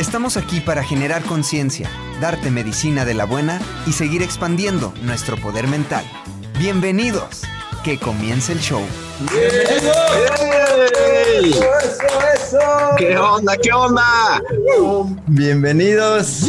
Estamos aquí para generar conciencia, darte medicina de la buena y seguir expandiendo nuestro poder mental. Bienvenidos. Que comience el show. ¿Qué onda? ¿Qué onda? Bienvenidos.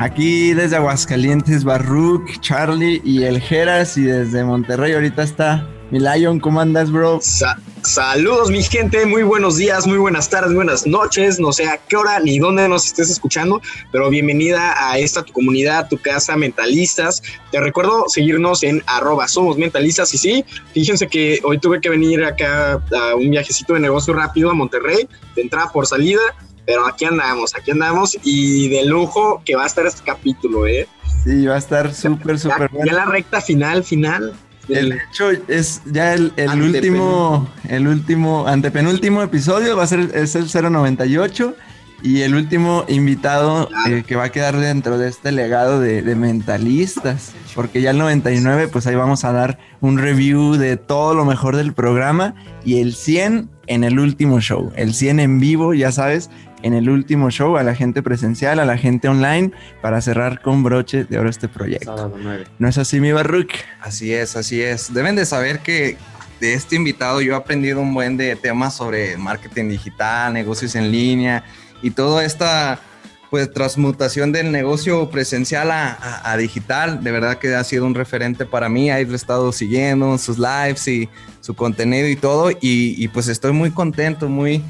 Aquí desde Aguascalientes, Barruk, Charlie y el Geras y desde Monterrey ahorita está mi Lion, ¿cómo andas, bro? Sa- saludos, mi gente. Muy buenos días, muy buenas tardes, buenas noches. No sé a qué hora ni dónde nos estés escuchando, pero bienvenida a esta tu comunidad, tu casa, mentalistas. Te recuerdo seguirnos en arroba somos mentalistas. Y sí, fíjense que hoy tuve que venir acá a un viajecito de negocio rápido a Monterrey, de entrada por salida. Pero aquí andamos, aquí andamos y de lujo que va a estar este capítulo, ¿eh? Sí, va a estar súper, Ya, súper ya bueno. la recta final, final. El hecho es ya el, el último, el último, antepenúltimo episodio va a ser es el 098 y el último invitado eh, que va a quedar dentro de este legado de, de mentalistas, porque ya el 99 pues ahí vamos a dar un review de todo lo mejor del programa y el 100 en el último show, el 100 en vivo, ya sabes, en el último show a la gente presencial, a la gente online, para cerrar con broche de oro este proyecto. ¿No es así, mi Barruk? Así es, así es. Deben de saber que de este invitado yo he aprendido un buen de temas sobre marketing digital, negocios en línea y toda esta pues transmutación del negocio presencial a, a- a digital. De verdad que ha sido un referente para mí. Ahí lo he estado siguiendo, sus lives y su contenido y todo. Y, y, pues estoy muy contento, muy,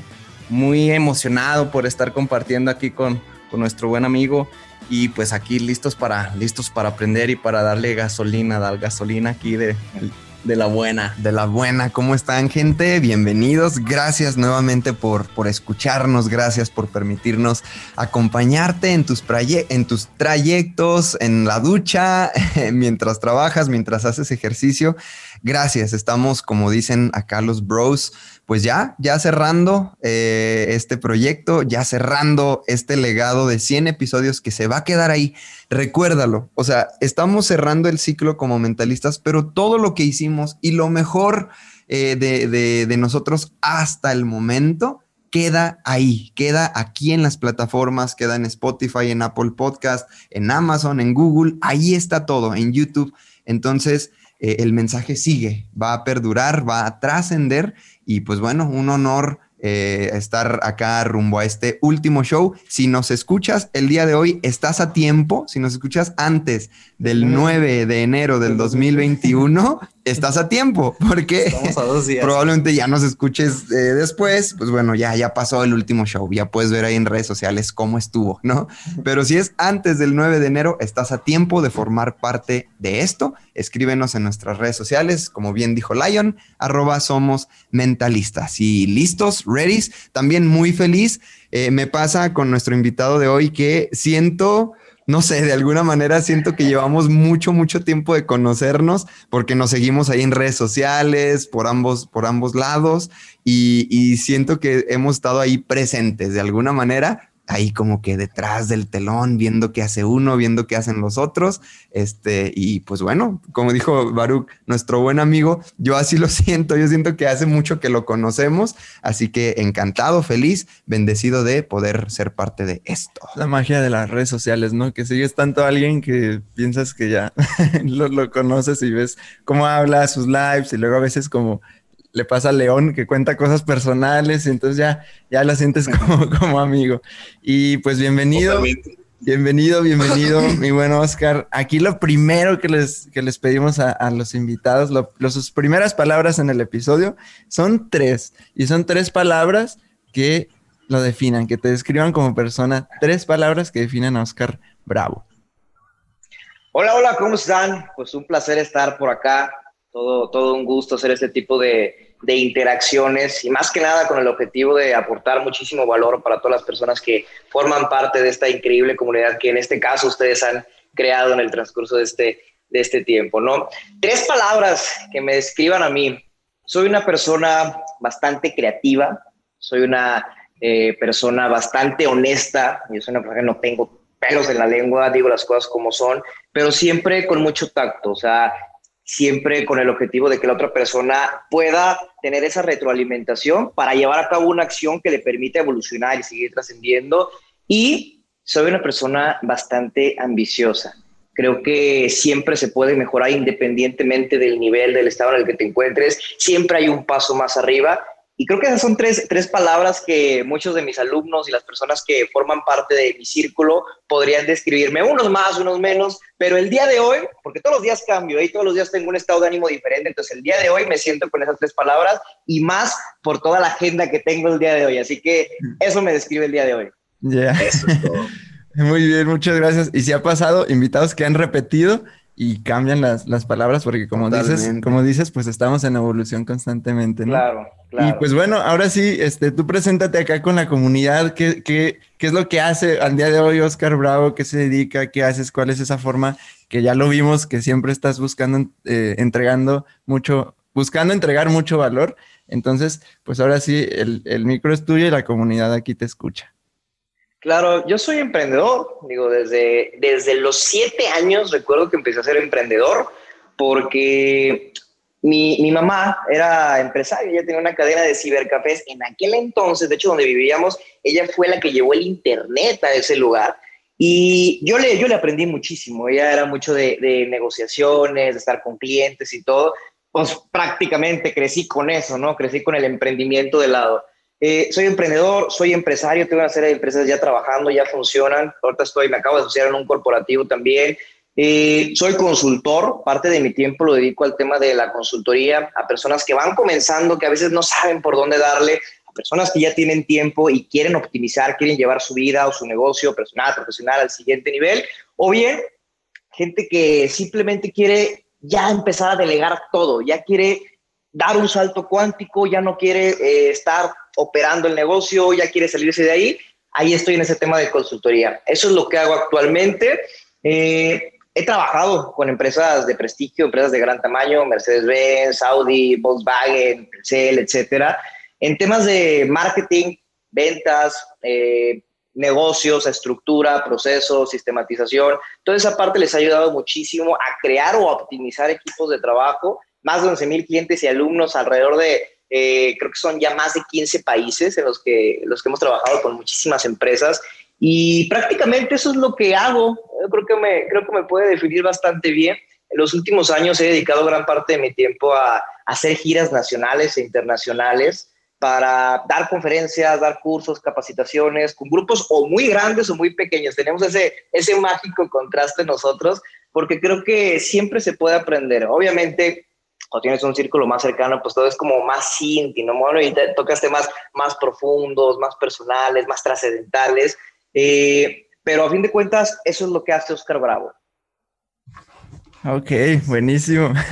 muy emocionado por estar compartiendo aquí con, con nuestro buen amigo y pues aquí listos para listos para aprender y para darle gasolina, dar gasolina aquí de, de la buena. De la buena, ¿cómo están gente? Bienvenidos, gracias nuevamente por, por escucharnos, gracias por permitirnos acompañarte en tus, en tus trayectos, en la ducha, mientras trabajas, mientras haces ejercicio. Gracias, estamos como dicen acá los bros, pues ya, ya cerrando eh, este proyecto, ya cerrando este legado de 100 episodios que se va a quedar ahí. Recuérdalo, o sea, estamos cerrando el ciclo como mentalistas, pero todo lo que hicimos y lo mejor eh, de, de- de nosotros hasta el momento queda ahí, queda aquí en las plataformas, queda en Spotify, en Apple Podcast, en Amazon, en Google, ahí está todo, en YouTube. Entonces, eh, el mensaje sigue, va a perdurar, va a trascender y pues bueno, un honor eh, estar acá rumbo a este último show. Si nos escuchas el día de hoy, estás a tiempo. Si nos escuchas antes del 9 de enero del 2021, estás a tiempo porque Estamos a dos días. probablemente ya nos escuches eh, después. Pues bueno, ya, ya pasó el último show. Ya puedes ver ahí en redes sociales cómo estuvo, ¿no? Pero si es antes del 9 de enero, estás a tiempo de formar parte de esto. Escríbenos en nuestras redes sociales, como bien dijo Lion, arroba somos mentalistas. Y listos, ready. También muy feliz. Eh, me pasa con nuestro invitado de hoy que siento, no sé, de alguna manera siento que llevamos mucho, mucho tiempo de conocernos porque nos seguimos ahí en redes sociales, por ambos, por ambos lados y, y siento que hemos estado ahí presentes de alguna manera ahí como que detrás del telón, viendo qué hace uno, viendo qué hacen los otros. Este, y pues bueno, como dijo Baruch, nuestro buen amigo, yo así lo siento, yo siento que hace mucho que lo conocemos, así que encantado, feliz, bendecido de poder ser parte de esto. La magia de las redes sociales, ¿no? Que sigues tanto a alguien que piensas que ya lo, lo conoces y ves cómo habla, sus lives y luego a veces como le pasa a León que cuenta cosas personales, y entonces ya, ya la sientes como, como amigo. Y pues bienvenido. Totalmente. Bienvenido, bienvenido, mi buen Oscar. Aquí lo primero que les, que les pedimos a, a los invitados, lo- lo- sus primeras palabras en el episodio son tres. Y son tres palabras que lo definan, que te describan como persona. Tres palabras que definen a Oscar Bravo. Hola, hola, ¿cómo están? Pues un placer estar por acá. Todo, todo un gusto hacer este tipo de, de interacciones y más que nada con el objetivo de aportar muchísimo valor para todas las personas que forman parte de esta increíble comunidad que en este caso ustedes han creado en el transcurso de este, de este tiempo, ¿no? Tres palabras que me describan a mí. Soy una persona bastante creativa, soy una eh, persona bastante honesta, yo soy una persona que no tengo pelos en la lengua, digo las cosas como son, pero siempre con mucho tacto, o sea, siempre con el objetivo de que la otra persona pueda tener esa retroalimentación para llevar a cabo una acción que le permita evolucionar y seguir trascendiendo. Y soy una persona bastante ambiciosa. Creo que siempre se puede mejorar independientemente del nivel, del estado en el que te encuentres. Siempre hay un paso más arriba. Y creo que esas son tres, tres palabras que muchos de mis alumnos y las personas que forman parte de mi círculo podrían describirme, unos más, unos menos, pero el día de hoy, porque todos los días cambio y todos los días tengo un estado de ánimo diferente, entonces el día de hoy me siento con esas tres palabras y más por toda la agenda que tengo el día de hoy. Así que eso me describe el día de hoy. Ya. Todo. Muy bien, muchas gracias. Y si ha pasado, invitados que han repetido y cambian las, las palabras, porque como dices, como dices, pues estamos en evolución constantemente, ¿no? Claro, Y claro. pues bueno, ahora sí, este, tú preséntate acá con la comunidad. ¿Qué, qué, qué es lo que hace al día de hoy Oscar Bravo? ¿Qué se dedica? ¿Qué haces? ¿Cuál es esa forma que ya lo vimos, que siempre estás buscando, eh, entregando mucho, buscando entregar mucho valor? Entonces, pues ahora sí, el, el micro es tuyo y la comunidad aquí te escucha. Claro, yo soy emprendedor, digo, desde, desde los siete años recuerdo que empecé a ser emprendedor porque mi, mi mamá era empresaria, ella tenía una cadena de cibercafés en aquel entonces, de hecho donde vivíamos, ella fue la que llevó el internet a ese lugar y yo le, yo le aprendí muchísimo, ella era mucho de, de negociaciones, de estar con clientes y todo, pues prácticamente crecí con eso, ¿no? Crecí con el emprendimiento de lado. Eh, soy emprendedor, soy empresario, tengo una serie de empresas ya trabajando, ya funcionan. Ahorita estoy, me acabo de asociar en un corporativo también. Eh, soy consultor, parte de mi tiempo lo dedico al tema de la consultoría a personas que van comenzando, que a veces no saben por dónde darle, a personas que ya tienen tiempo y quieren optimizar, quieren llevar su vida o su negocio personal, profesional al siguiente nivel, o bien gente que simplemente quiere ya empezar a delegar todo, ya quiere dar un salto cuántico, ya no quiere eh, estar operando el negocio, ya quiere salirse de ahí. Ahí estoy en ese tema de consultoría. Eso es lo que hago actualmente. Eh, he trabajado con empresas de prestigio, empresas de gran tamaño, Mercedes-Benz, Audi, Volkswagen, Telcel, etcétera, en temas de marketing, ventas, eh, negocios, estructura, procesos, sistematización. Toda esa parte les ha ayudado muchísimo a crear o a optimizar equipos de trabajo. Más de 11 mil clientes y alumnos alrededor de, eh, creo que son ya más de 15 países en los que, los que hemos trabajado con muchísimas empresas. Y prácticamente eso es lo que hago. Yo creo que me, creo que me puede definir bastante bien. En los últimos años he dedicado gran parte de mi tiempo a, a hacer giras nacionales e internacionales para dar conferencias, dar cursos, capacitaciones con grupos o muy grandes o muy pequeños. Tenemos ese, ese mágico contraste nosotros porque creo que siempre se puede aprender. Obviamente, cuando tienes un círculo más cercano, pues todo es como más íntimo, bueno, y te tocas temas más profundos, más personales, más trascendentales. Eh, pero a fin de cuentas, eso es lo que hace Oscar Bravo. Ok, buenísimo.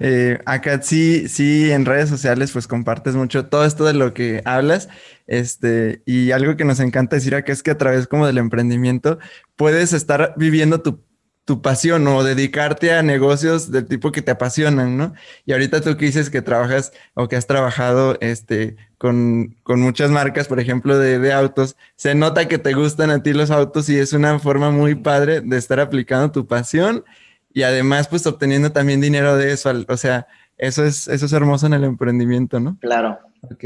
Eh, acá sí, sí, en redes sociales pues compartes mucho todo esto de lo que hablas. Este, y algo que nos encanta decir acá es que a través como del emprendimiento puedes estar viviendo tu tu pasión o dedicarte a negocios del tipo que te apasionan, ¿no? Y ahorita tú que dices que trabajas o que has trabajado este, con, muchas marcas, por ejemplo, de, de, autos, se nota que te gustan a ti los autos y es una forma muy padre de estar aplicando tu pasión y además pues obteniendo también dinero de eso, o sea, eso es, eso es hermoso en el emprendimiento, ¿no? Claro. Ok.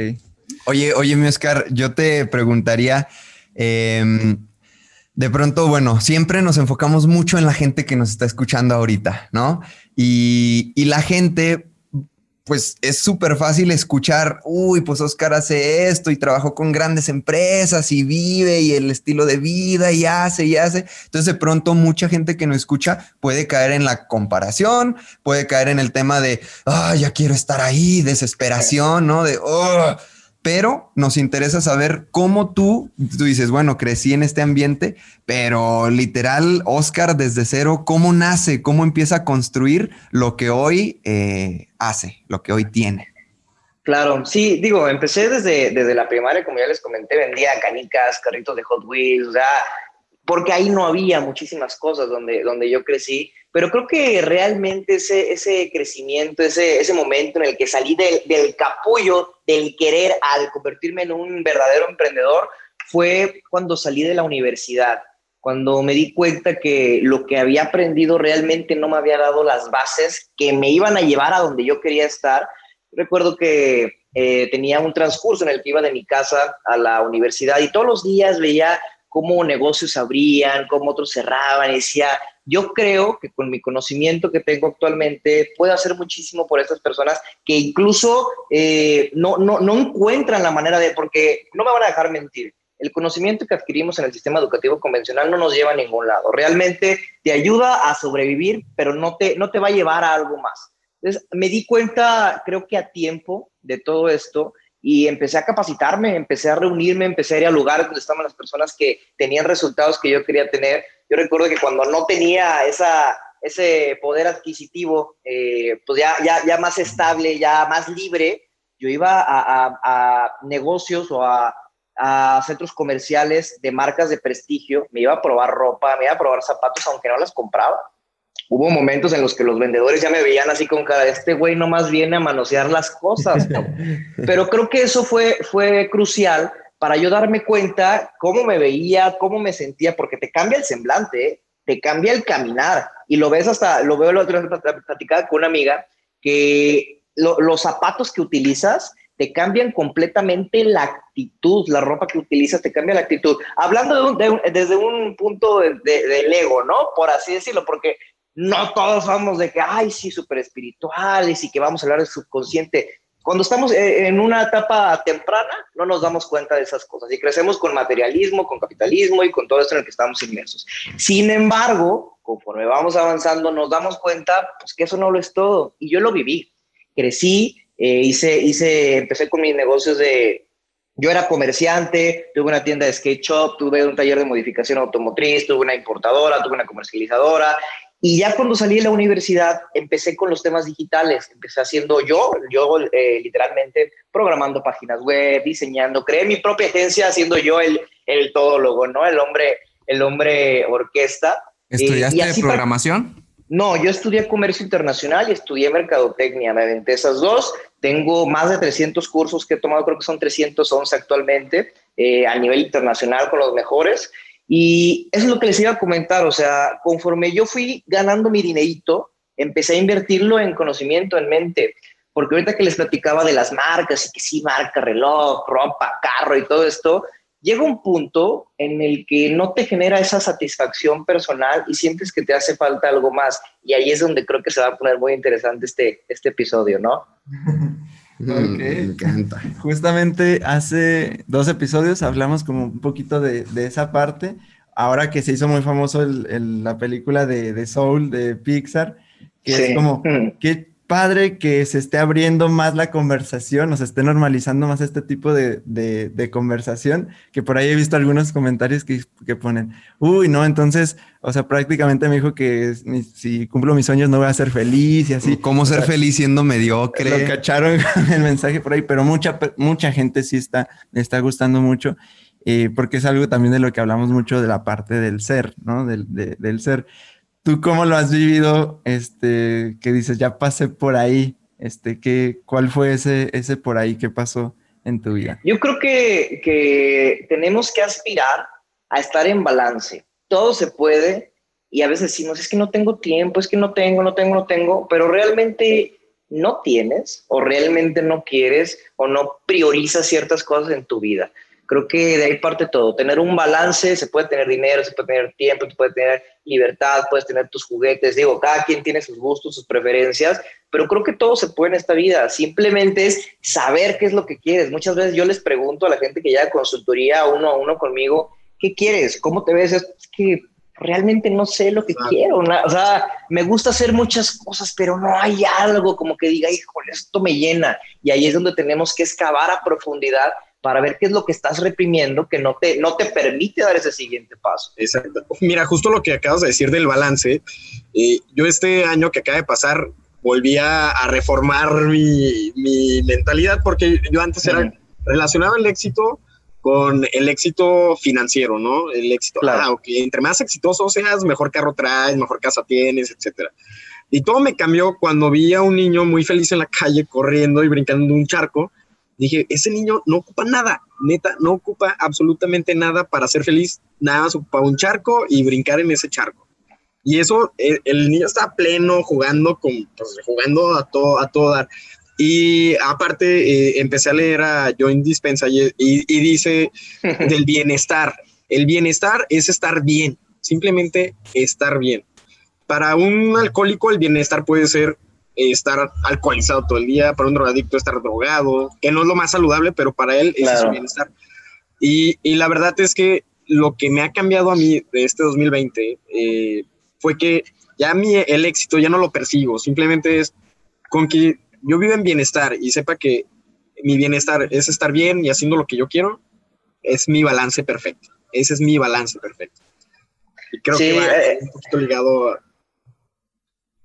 Oye, oye, mi Oscar, yo te preguntaría, em, de pronto, bueno, siempre nos enfocamos mucho en la gente que nos está escuchando ahorita, ¿no? Y, la gente, pues es súper fácil escuchar, uy, pues Oscar hace esto y trabajó con grandes empresas y vive y el estilo de vida y hace y hace. Entonces de pronto mucha gente que nos escucha puede caer en la comparación, puede caer en el tema de, ah, ya quiero estar ahí, desesperación, ¿no? De, oh pero nos interesa saber cómo tú, tú dices, bueno, crecí en este ambiente, pero literal, Oscar desde cero, ¿cómo nace? ¿Cómo empieza a construir lo que hoy eh, hace, lo que hoy tiene? Claro, sí, digo, empecé desde, desde la primaria, como ya les comenté, vendía canicas, carritos de Hot Wheels, o sea, porque ahí no había muchísimas cosas donde, donde yo crecí pero creo que realmente ese, ese crecimiento, ese, ese momento en el que salí del, del capullo del querer al convertirme en un verdadero emprendedor fue cuando salí de la universidad, cuando me di cuenta que lo que había aprendido realmente no me había dado las bases que me iban a llevar a donde yo quería estar. Recuerdo que eh, tenía un transcurso en el que iba de mi casa a la universidad y todos los días veía cómo negocios abrían, cómo otros cerraban y decía, yo creo que con mi conocimiento que tengo actualmente puedo hacer muchísimo por estas personas que incluso eh, no, no, no encuentran la manera de, porque no me van a dejar mentir, el conocimiento que adquirimos en el sistema educativo convencional no nos lleva a ningún lado. Realmente te ayuda a sobrevivir, pero no te, no te va a llevar a algo más. Entonces, me di cuenta, creo que a tiempo de todo esto, y empecé a capacitarme, empecé a reunirme, empecé a ir a lugares donde estaban las personas que tenían resultados que yo quería tener yo recuerdo que cuando no tenía esa, ese poder adquisitivo, eh, pues ya, ya, ya más estable, ya más libre, yo iba a, a, negocios o a, a, centros comerciales de marcas de prestigio, me iba a probar ropa, me iba a probar zapatos, aunque no las compraba. Hubo momentos en los que los vendedores ya me veían así con cara, este güey nomás viene a manosear las cosas. Pero creo que eso fue, fue crucial para yo darme cuenta cómo me veía, cómo me sentía, porque te cambia el semblante, ¿eh? te cambia el caminar. Y lo ves hasta, lo veo la otra vez platicada con una amiga, que los zapatos que utilizas te cambian completamente la actitud, la ropa que utilizas te cambia la actitud. Hablando desde un punto de, del ego, ¿no? Por así decirlo, porque no todos vamos de que, ay, sí, súper espirituales y que vamos a hablar del subconsciente. Cuando estamos eh, en una etapa temprana, no nos damos cuenta de esas cosas y crecemos con materialismo, con capitalismo y con todo esto en el que estamos inmersos. Sin embargo, conforme vamos avanzando, nos damos cuenta pues, que eso no lo es todo. Y yo lo viví. Crecí, eh, hice, hice, empecé con mis negocios de, yo era comerciante, tuve una tienda de skate shop, tuve un taller de modificación automotriz, tuve una importadora, tuve una comercializadora y ya cuando salí de la universidad, empecé con los temas digitales. Empecé haciendo yo, yo eh, literalmente programando páginas web, diseñando, creé mi propia agencia haciendo yo el, el todólogo, ¿no? El hombre, el hombre orquesta. ¿Estudiaste programación? No, yo estudié comercio internacional y estudié mercadotecnia. Me aventé esas dos. Tengo más de 300 cursos que he tomado, creo que son 311 actualmente, eh, a nivel internacional con los mejores. Y eso es lo que les iba a comentar, o sea, conforme yo fui ganando mi dinerito, empecé a invertirlo en conocimiento, en mente, porque ahorita que les platicaba de las marcas y que sí, marca, reloj, ropa, carro y todo esto, llega un punto en el que no te genera esa satisfacción personal y sientes que te hace falta algo más. Y ahí es donde creo que se va a poner muy interesante este, este episodio, ¿no? Me encanta. Justamente hace dos episodios hablamos como un poquito de, esa parte. Ahora que se hizo muy famoso la película de, de, Soul de Pixar, que es como, mm. qué padre que se esté abriendo más la conversación, o se esté normalizando más este tipo de, de, conversación, que por ahí he visto algunos comentarios que, que, ponen, uy, no, entonces, o sea, prácticamente me dijo que si cumplo mis sueños no voy a ser feliz y así. ¿Cómo ser feliz siendo mediocre? Lo cacharon el mensaje por ahí, pero mucha, mucha gente sí está, está gustando mucho. Eh, porque es algo también de lo que hablamos mucho de la parte del ser, ¿no? Del, del ser. ¿Tú cómo lo has vivido? Este, que dices, ya pasé por ahí. Este, ¿qué, ¿cuál fue ese, ese por ahí que pasó en tu vida? Yo creo que, que tenemos que aspirar a estar en balance. Todo se puede y a veces decimos, es que no tengo tiempo, es que no tengo, no tengo, no tengo, pero realmente no tienes o realmente no quieres o no priorizas ciertas cosas en tu vida. Creo que de ahí parte todo. Tener un balance, se puede tener dinero, se puede tener tiempo, se puede tener libertad, puedes tener tus juguetes. Digo, cada quien tiene sus gustos, sus preferencias, pero creo que todo se puede en esta vida. Simplemente es saber qué es lo que quieres. Muchas veces yo les pregunto a la gente que ya consultoría uno a uno conmigo, ¿qué quieres? ¿Cómo te ves? Es que realmente no sé lo que quiero. O sea, me gusta hacer muchas cosas, pero no hay algo como que diga, híjole, esto me llena. Y ahí es donde tenemos que excavar a profundidad para ver qué es lo que estás reprimiendo que no te, no te permite dar ese siguiente paso. Exacto. Mira, justo lo que acabas de decir del balance, eh, yo este año que acaba de pasar volví a, reformar mi, mi, mentalidad porque yo antes era relacionado el éxito con el éxito financiero, ¿no? El éxito, claro. ah, entre más exitoso seas, mejor carro traes, mejor casa tienes, etcétera. Y todo me cambió cuando vi a un niño muy feliz en la calle corriendo y brincando un charco Dije, ese niño no ocupa nada, neta, no ocupa absolutamente nada para ser feliz, nada más ocupa un charco y brincar en ese charco. Y eso, eh, el, niño está pleno jugando, con, pues, jugando a todo, a todo dar. Y aparte, eh, empecé a leer a Join Dispensa y, y dice del bienestar. El bienestar es estar bien, simplemente estar bien. Para un alcohólico, el bienestar puede ser estar alcoholizado todo el día, para un drogadicto estar drogado, que no es lo más saludable, pero para él es su bienestar. Y, y, la verdad es que lo que me ha cambiado a mí de este 2020 eh, fue que ya mi, el éxito ya no lo persigo, simplemente es con que yo viva en bienestar y sepa que mi bienestar es estar bien y haciendo lo que yo quiero, es mi balance perfecto. Ese es mi balance perfecto. Y creo que va eh, un poquito ligado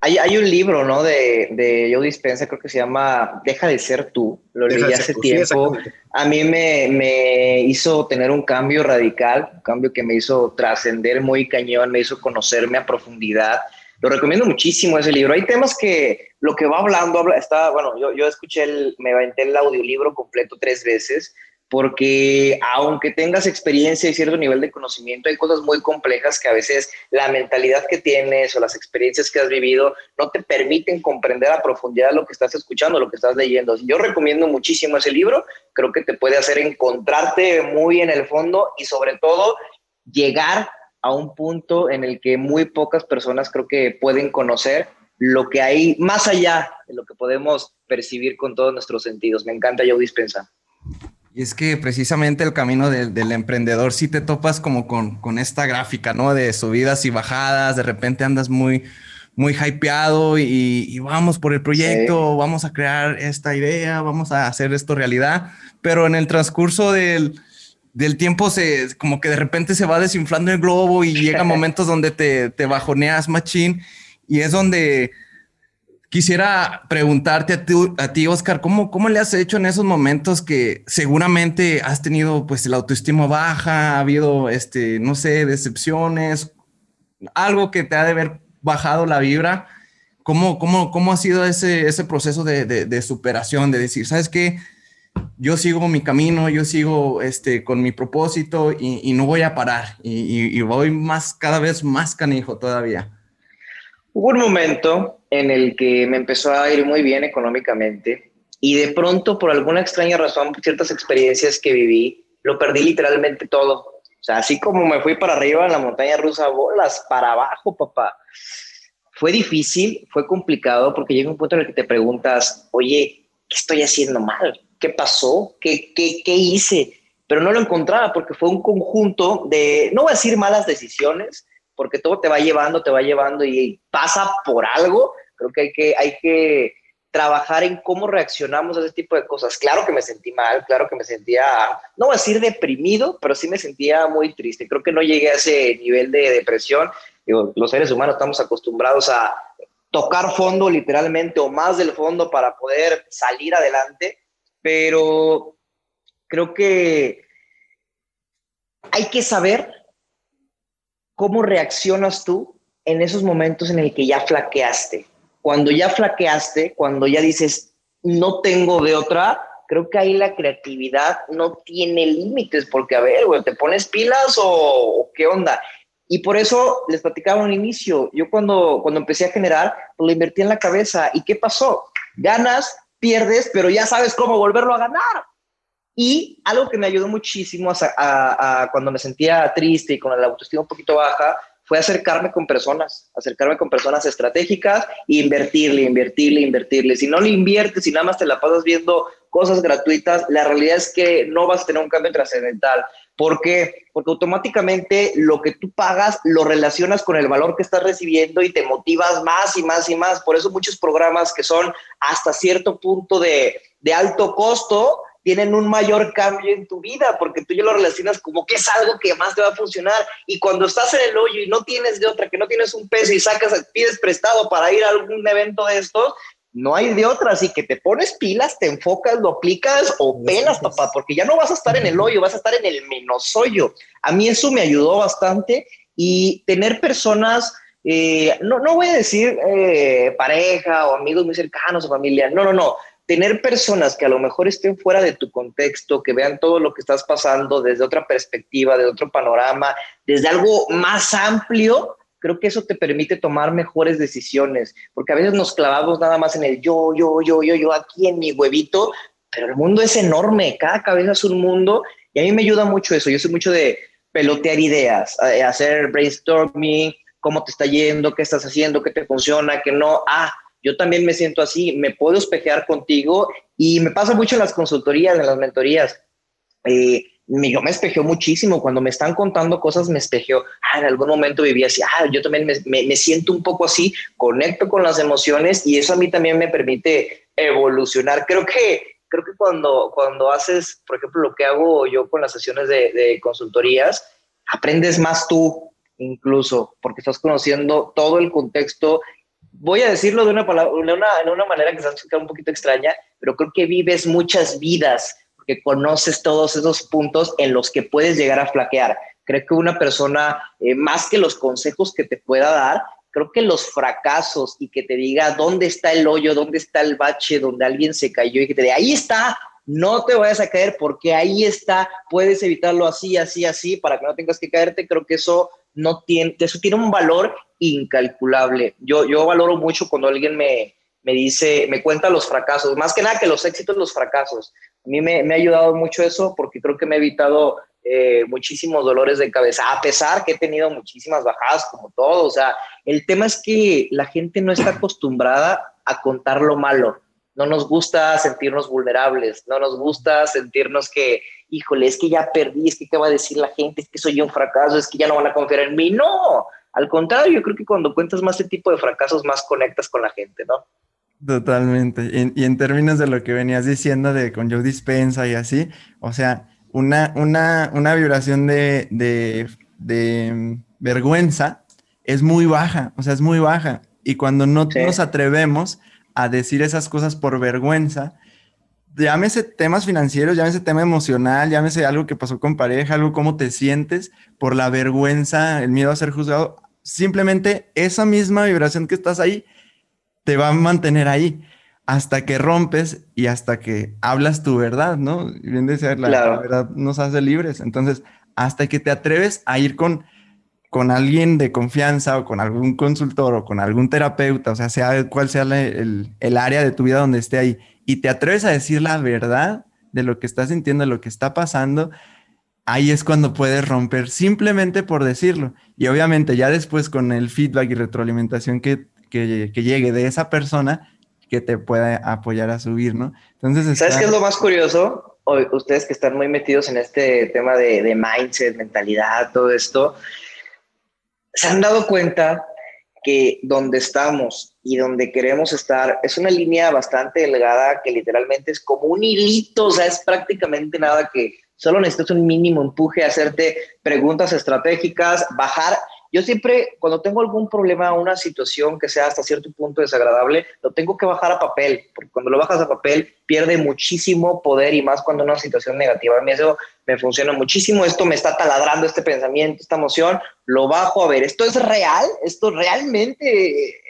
a, hay, un libro, ¿no? De, de Joe Dispenza, creo que se llama Deja de ser tú. Lo leí hace tiempo. a mí me, me, hizo tener un cambio radical, un cambio que me hizo trascender muy cañón, me hizo conocerme a profundidad. Lo recomiendo muchísimo ese libro. Hay temas que lo que va hablando, habla, está, bueno, yo, yo escuché, el, me aventé el audiolibro completo tres veces porque aunque tengas experiencia y cierto nivel de conocimiento, hay cosas muy complejas que a veces la mentalidad que tienes o las experiencias que has vivido no te permiten comprender a profundidad lo que estás escuchando, lo que estás leyendo. Yo recomiendo muchísimo ese libro, creo que te puede hacer encontrarte muy en el fondo y sobre todo llegar a un punto en el que muy pocas personas creo que pueden conocer lo que hay más allá de lo que podemos percibir con todos nuestros sentidos. Me encanta yo dispensar. Y es que precisamente el camino del emprendedor sí te topas como con, con, esta gráfica, ¿no? De subidas y bajadas, de repente andas muy, muy hypeado y, vamos por el proyecto, vamos a crear esta idea, vamos a hacer esto realidad, pero en el transcurso del, del tiempo se como que de repente se va desinflando el globo y llega momentos donde te, te bajoneas machín y es donde Quisiera preguntarte a, a ti, Oscar, ¿cómo, ¿cómo le has hecho en esos momentos que seguramente has tenido pues el autoestima baja, ha habido, este, no sé, decepciones, algo que te ha de haber bajado la vibra? ¿Cómo, cómo, cómo ha sido ese, ese proceso de, de, superación, de decir, sabes qué, yo sigo mi camino, yo sigo este, con mi propósito y, y no voy a parar y, y voy más, cada vez más canijo todavía? Hubo un momento en el que me empezó a ir muy bien económicamente y de pronto, por alguna extraña razón, ciertas experiencias que viví, lo perdí literalmente todo. O sea, así como me fui para arriba en la montaña rusa, bolas para abajo, papá. Fue difícil, fue complicado, porque llega un punto en el que te preguntas, oye, ¿qué estoy haciendo mal? ¿Qué pasó? ¿Qué, qué, qué hice? Pero no lo encontraba porque fue un conjunto de, no voy a decir malas decisiones, porque todo te va llevando, te va llevando y pasa por algo. Creo que hay que, hay que trabajar en cómo reaccionamos a ese tipo de cosas. Claro que me sentí mal, claro que me sentía, no voy a decir deprimido, pero sí me sentía muy triste. Creo que no llegué a ese nivel de depresión. los seres humanos estamos acostumbrados a tocar fondo literalmente o más del fondo para poder salir adelante, pero creo que hay que saber cómo reaccionas tú en esos momentos en el que ya flaqueaste. Cuando ya flaqueaste, cuando ya dices, no tengo de otra, creo que ahí la creatividad no tiene límites, porque a ver, güey, ¿te pones pilas o, qué onda? Y por eso les platicaba un inicio, yo cuando, cuando empecé a generar, pues lo invertí en la cabeza. ¿Y qué pasó? Ganas, pierdes, pero ya sabes cómo volverlo a ganar. Y algo que me ayudó muchísimo a, cuando me sentía triste y con la autoestima un poquito baja, fue acercarme con personas, acercarme con personas estratégicas e invertirle, invertirle, invertirle. Si no le inviertes y nada más te la pasas viendo cosas gratuitas, la realidad es que no vas a tener un cambio trascendental. ¿Por qué? Porque automáticamente lo que tú pagas lo relacionas con el valor que estás recibiendo y te motivas más y más y más. Por eso muchos programas que son hasta cierto punto de, de alto costo, tienen un mayor cambio en tu vida, porque tú ya lo relacionas como que es algo que más te va a funcionar. Y cuando estás en el hoyo y no tienes de otra, que no tienes un peso y sacas, pides prestado para ir a algún evento de estos, no hay de otra. Así que te pones pilas, te enfocas, lo aplicas o pelas, papá, porque ya no vas a estar en el hoyo, vas a estar en el menos hoyo. A mí eso me ayudó bastante y tener personas. Eh, no, no voy a decir eh, pareja o amigos muy cercanos o familia, no, no, no, tener personas que a lo mejor estén fuera de tu contexto, que vean todo lo que estás pasando desde otra perspectiva, de otro panorama, desde algo más amplio, creo que eso te permite tomar mejores decisiones, porque a veces nos clavamos nada más en el yo, yo, yo, yo, yo, aquí en mi huevito, pero el mundo es enorme, cada cabeza es un mundo y a mí me ayuda mucho eso, yo soy mucho de pelotear ideas, eh, hacer brainstorming, cómo te está yendo, qué estás haciendo, qué te funciona, qué no, ah, yo también me siento así, me puedo espejear contigo y me pasa mucho en las consultorías, en las mentorías. Eh, yo me espejeo muchísimo, cuando me están contando cosas me espejeo, ah, en algún momento viví así, ah, yo también me, me, siento un poco así, conecto con las emociones y eso a mí también me permite evolucionar. Creo que, creo que cuando, cuando haces, por ejemplo, lo que hago yo con las sesiones de consultorías, aprendes más tú incluso, porque estás conociendo todo el contexto voy a decirlo de una, manera que se va a un poquito extraña, pero creo que vives muchas vidas porque conoces todos esos puntos en los que puedes llegar a flaquear. Creo que una persona, eh, más que los consejos que te pueda dar, creo que los fracasos y que te diga dónde está el hoyo, dónde está el bache, donde alguien se cayó y que te diga, ahí está, no te vayas a caer porque ahí está, puedes evitarlo así, así, así, para que no tengas que caerte. Creo que eso no tiene, eso tiene un valor incalculable. Yo, yo valoro mucho cuando alguien me, me dice, me cuenta los fracasos, más que nada que los éxitos, los fracasos. A mí me, me ha ayudado mucho eso porque creo que me ha evitado eh, muchísimos dolores de cabeza, a pesar que he tenido muchísimas bajadas, como todo. O sea, el tema es que la gente no está acostumbrada a contar lo malo. No nos gusta sentirnos vulnerables, no nos gusta sentirnos que, híjole, es que ya perdí, es que qué va a decir la gente, es que soy un fracaso, es que ya no van a confiar en mí. No, al contrario, yo creo que cuando cuentas más este tipo de fracasos, más conectas con la gente, ¿no? Totalmente. Y, en términos de lo que venías diciendo de con Joe Dispensa y así, o sea, una, una, una vibración de, de, de, mm, vergüenza es muy baja, o sea, es muy baja. Y cuando no nos atrevemos a decir esas cosas por vergüenza, llámese temas financieros, llámese tema emocional, llámese algo que pasó con pareja, algo cómo te sientes por la vergüenza, el miedo a ser juzgado, simplemente esa misma vibración que estás ahí te va a mantener ahí hasta que rompes y hasta que hablas tu verdad, ¿no? Bien decir, la, la, verdad nos hace libres. Entonces, hasta que te atreves a ir con, con alguien de confianza o con algún consultor o con algún terapeuta, o sea, sea cual sea el, el área de tu vida donde esté ahí, y te atreves a decir la verdad de lo que estás sintiendo, de lo que está pasando, ahí es cuando puedes romper simplemente por decirlo. Y obviamente ya después con el feedback y retroalimentación que, que, llegue de esa persona que te pueda apoyar a subir, ¿no? Entonces, ¿sabes qué es lo más curioso? ustedes que están muy metidos en este tema de, de mindset, mentalidad, todo esto, se han dado cuenta que donde estamos y donde queremos estar es una línea bastante delgada que literalmente es como un hilito, o sea, es prácticamente nada que solo necesitas un mínimo empuje, hacerte preguntas estratégicas, bajar yo siempre, cuando tengo algún problema, una situación que sea hasta cierto punto desagradable, lo tengo que bajar a papel, porque cuando lo bajas a papel pierde muchísimo poder y más cuando una situación negativa. A mí eso me funciona muchísimo, esto me está taladrando este pensamiento, esta emoción, lo bajo a ver, ¿esto es real? ¿Esto realmente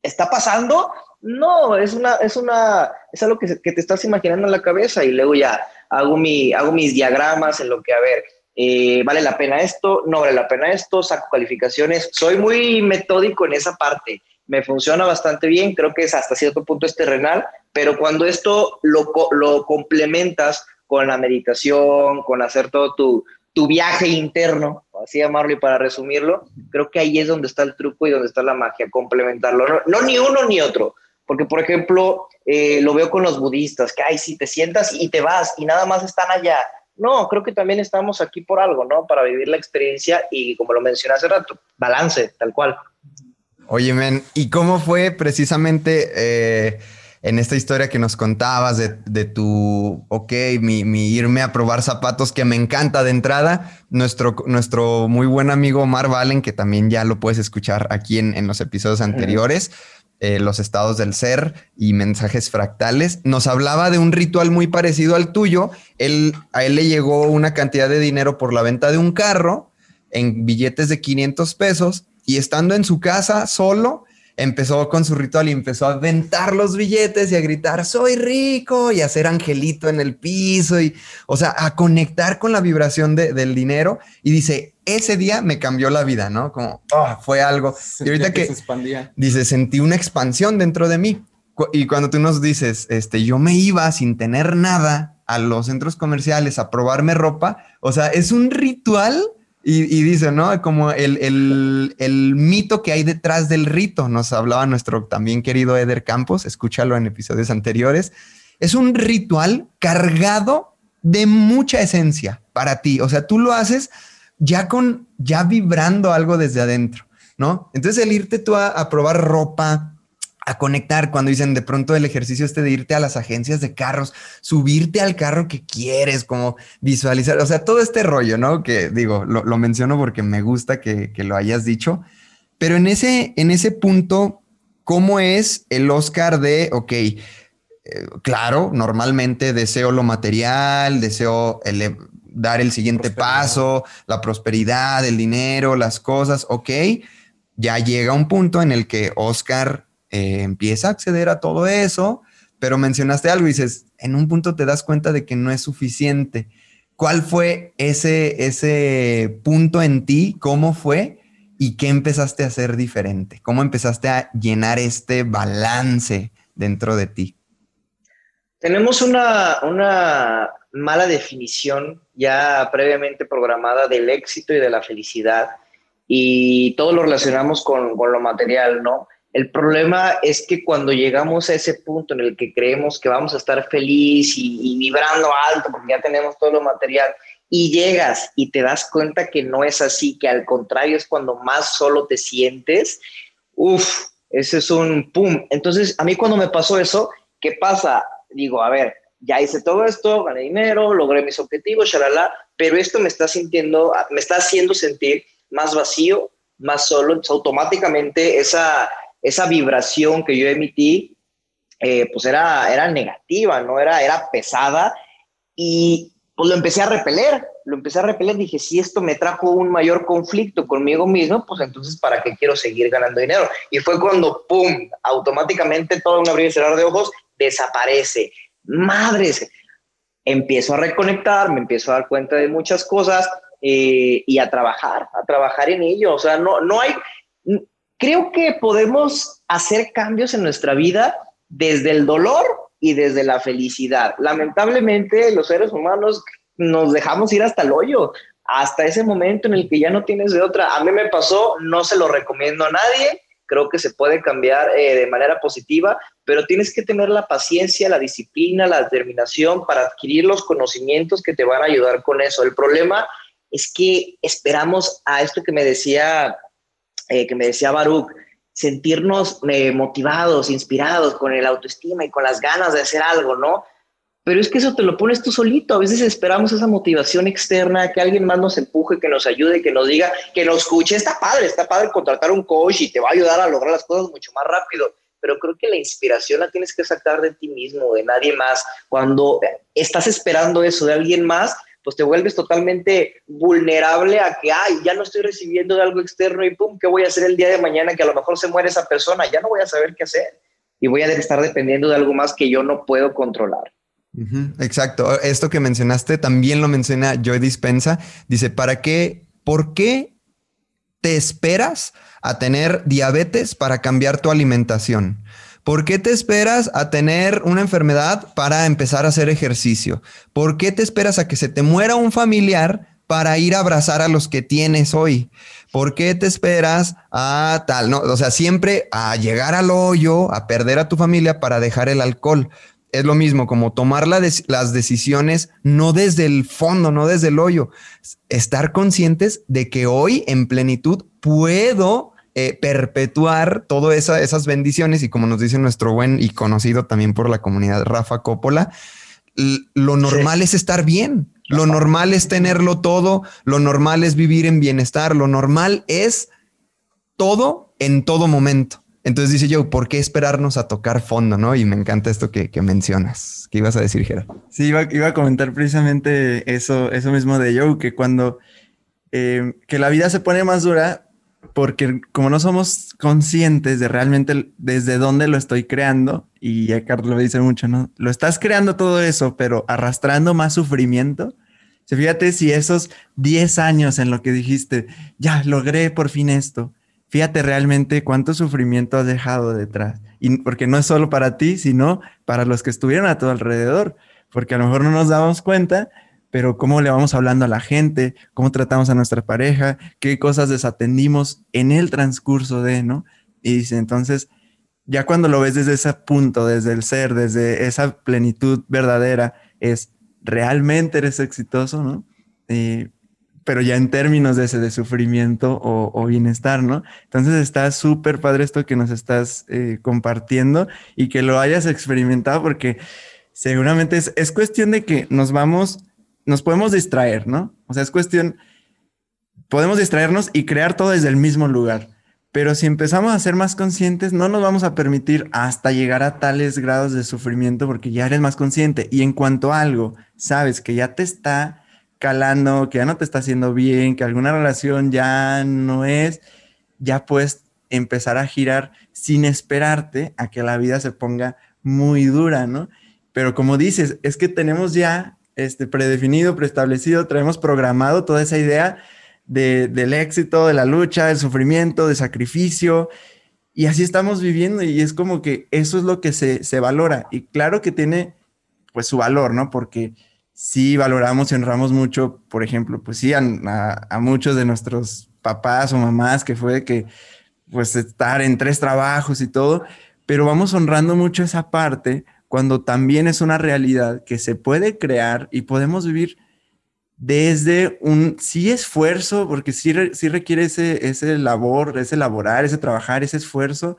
está pasando? No, es una, es una, es algo que, que te estás imaginando en la cabeza y luego ya hago, mi, hago mis diagramas en lo que, a ver, eh, vale la pena esto, no vale la pena esto, saco calificaciones. Soy muy metódico en esa parte. Me funciona bastante bien, creo que es hasta cierto punto es terrenal, pero cuando esto lo, lo complementas con la meditación, con hacer todo tu, tu viaje interno, así llamarlo y para resumirlo, creo que ahí es donde está el truco y donde está la magia, complementarlo. No, ni uno ni otro, porque por ejemplo, eh, lo veo con los budistas, que, ay, si te sientas y te vas y nada más están allá, no, creo que también estamos aquí por algo, ¿no? Para vivir la experiencia y, como lo mencioné hace rato, balance, tal cual. Oye, men, ¿y cómo fue precisamente eh, en esta historia que nos contabas de, tu, ok, mi, irme a probar zapatos que me encanta de entrada? Nuestro, nuestro muy buen amigo Mar Valen, que también ya lo puedes escuchar aquí en, los episodios anteriores. Eh, los estados del ser y mensajes fractales. Nos hablaba de un ritual muy parecido al tuyo. Él, a él le llegó una cantidad de dinero por la venta de un carro en billetes de 500 pesos y estando en su casa solo, empezó con su ritual y empezó a aventar los billetes y a gritar, soy rico y a hacer angelito en el piso y, o sea, a conectar con la vibración del dinero. Y dice, ese día me cambió la vida, ¿no? Como, oh, fue algo. y ahorita que, dice, sentí una expansión dentro de mí. Y cuando tú nos dices, este, yo me iba sin tener nada a los centros comerciales a probarme ropa, o sea, es un ritual y, dice, ¿no? Como el, el, mito que hay detrás del rito, nos hablaba nuestro también querido Eder Campos, escúchalo en episodios anteriores, es un ritual cargado de mucha esencia para ti, o sea, tú lo haces ya con, ya vibrando algo desde adentro, ¿no? Entonces el irte tú a, a probar ropa, a conectar cuando dicen de pronto el ejercicio este de irte a las agencias de carros, subirte al carro que quieres, como visualizar, o sea, todo este rollo, ¿no? Que digo, lo, menciono porque me gusta que, lo hayas dicho, pero en ese, en ese punto, ¿cómo es el Oscar de, ok, eh, claro, normalmente deseo lo material, deseo dar el siguiente paso, la prosperidad, el dinero, las cosas, ok, ya llega un punto en el que Oscar eh, empieza a acceder a todo eso, pero mencionaste algo y dices, en un punto te das cuenta de que no es suficiente. ¿Cuál fue ese, ese punto en ti? ¿Cómo fue? ¿Y qué empezaste a hacer diferente? ¿Cómo empezaste a llenar este balance dentro de ti? Tenemos una, una mala definición ya previamente programada del éxito y de la felicidad y todo lo relacionamos con, con lo material, ¿no? El problema es que cuando llegamos a ese punto en el que creemos que vamos a estar feliz y, vibrando alto porque ya tenemos todo lo material y llegas y te das cuenta que no es así, que al contrario es cuando más solo te sientes, uff, ese es un pum. Entonces, a mí cuando me pasó eso, ¿qué pasa? Digo, a ver, ya hice todo esto, gané dinero, logré mis objetivos, shalala, pero esto me está sintiendo, me está haciendo sentir más vacío, más solo, Entonces, automáticamente esa esa vibración que yo emití, eh, pues era, era negativa, ¿no? Era, era pesada y pues lo empecé a repeler, lo empecé a repeler, dije, si esto me trajo un mayor conflicto conmigo mismo, pues entonces, ¿para qué quiero seguir ganando dinero? Y fue cuando, ¡pum!, automáticamente todo un abrir y cerrar de ojos desaparece. Madres, empiezo a reconectar, me empiezo a dar cuenta de muchas cosas eh, y a trabajar, a trabajar en ello. O sea, no, no hay, creo que podemos hacer cambios en nuestra vida desde el dolor y desde la felicidad. Lamentablemente, los seres humanos nos dejamos ir hasta el hoyo, hasta ese momento en el que ya no tienes de otra. A mí me pasó, no se lo recomiendo a nadie, creo que se puede cambiar eh, de manera positiva, pero tienes que tener la paciencia, la disciplina, la determinación para adquirir los conocimientos que te van a ayudar con eso. El problema es que esperamos a esto que me decía eh, que me decía Baruch, sentirnos eh, motivados, inspirados con el autoestima y con las ganas de hacer algo, ¿no? pero es que eso te lo pones tú solito. A veces esperamos esa motivación externa, que alguien más nos empuje, que nos ayude, que nos diga, que nos escuche. Está padre, está padre contratar un coach y te va a ayudar a lograr las cosas mucho más rápido. Pero creo que la inspiración la tienes que sacar de ti mismo, de nadie más. Cuando estás esperando eso de alguien más, pues te vuelves totalmente vulnerable a que, ay, ya no estoy recibiendo de algo externo y pum, ¿qué voy a hacer el día de mañana que a lo mejor se muere esa persona? Ya no voy a saber qué hacer y voy a estar dependiendo de algo más que yo no puedo controlar. Exacto. Esto que mencionaste también lo menciona Joy Dispensa. Dice, ¿para qué? ¿Por qué te esperas a tener diabetes para cambiar tu alimentación? ¿Por qué te esperas a tener una enfermedad para empezar a hacer ejercicio? ¿Por qué te esperas a que se te muera un familiar para ir a abrazar a los que tienes hoy? ¿Por qué te esperas a tal? No, o sea, siempre a llegar al hoyo, a perder a tu familia para dejar el alcohol es lo mismo, como tomar las decisiones no desde el fondo, no desde el hoyo, estar conscientes de que hoy en plenitud puedo eh, perpetuar todas esas bendiciones y como nos dice nuestro buen y conocido también por la comunidad Rafa Coppola, lo normal es estar bien, lo normal es tenerlo todo, lo normal es vivir en bienestar, lo normal es todo en todo momento. Entonces dice yo, ¿por qué esperarnos a tocar fondo? ¿no? Y me encanta esto que, mencionas. ¿Qué ibas a decir, Gerard? Sí, iba, a comentar precisamente eso, eso mismo de Joe, que cuando eh, que la vida se pone más dura, porque como no somos conscientes de realmente desde dónde lo estoy creando, y ya Carlos lo dice mucho, ¿no? Lo estás creando todo eso, pero arrastrando más sufrimiento. fíjate si esos 10 años en lo que dijiste, ya logré por fin esto, fíjate realmente cuánto sufrimiento has dejado detrás. Y porque no es solo para ti, sino para los que estuvieron a tu alrededor. Porque a lo mejor no nos damos cuenta, pero cómo le vamos hablando a la gente, cómo tratamos a nuestra pareja, qué cosas desatendimos en el transcurso de, ¿no? Y dice, entonces, ya cuando lo ves desde ese punto, desde el ser, desde esa plenitud verdadera, es realmente eres exitoso, ¿no? Eh, pero ya en términos de ese de sufrimiento o, bienestar, ¿no? Entonces está súper padre esto que nos estás eh, compartiendo y que lo hayas experimentado porque seguramente es, es, cuestión de que nos vamos, nos podemos distraer, ¿no? O sea, es cuestión, podemos distraernos y crear todo desde el mismo lugar. Pero si empezamos a ser más conscientes, no nos vamos a permitir hasta llegar a tales grados de sufrimiento porque ya eres más consciente. Y en cuanto a algo, sabes que ya te está calando, que ya no te está haciendo bien, que alguna relación ya no es, ya puedes empezar a girar sin esperarte a que la vida se ponga muy dura, ¿no? Pero como dices, es que tenemos ya este predefinido, preestablecido, traemos programado toda esa idea de, del éxito, de la lucha, del sufrimiento, de sacrificio, y así estamos viviendo y es como que eso es lo que se, se valora. Y claro que tiene pues su valor, ¿no? Porque sí valoramos y honramos mucho, por ejemplo, pues sí, a, muchos de nuestros papás o mamás que fue que, pues, estar en tres trabajos y todo, pero vamos honrando mucho esa parte cuando también es una realidad que se puede crear y podemos vivir desde un sí esfuerzo, porque sí, sí requiere ese, ese labor, ese laborar, ese trabajar, ese esfuerzo,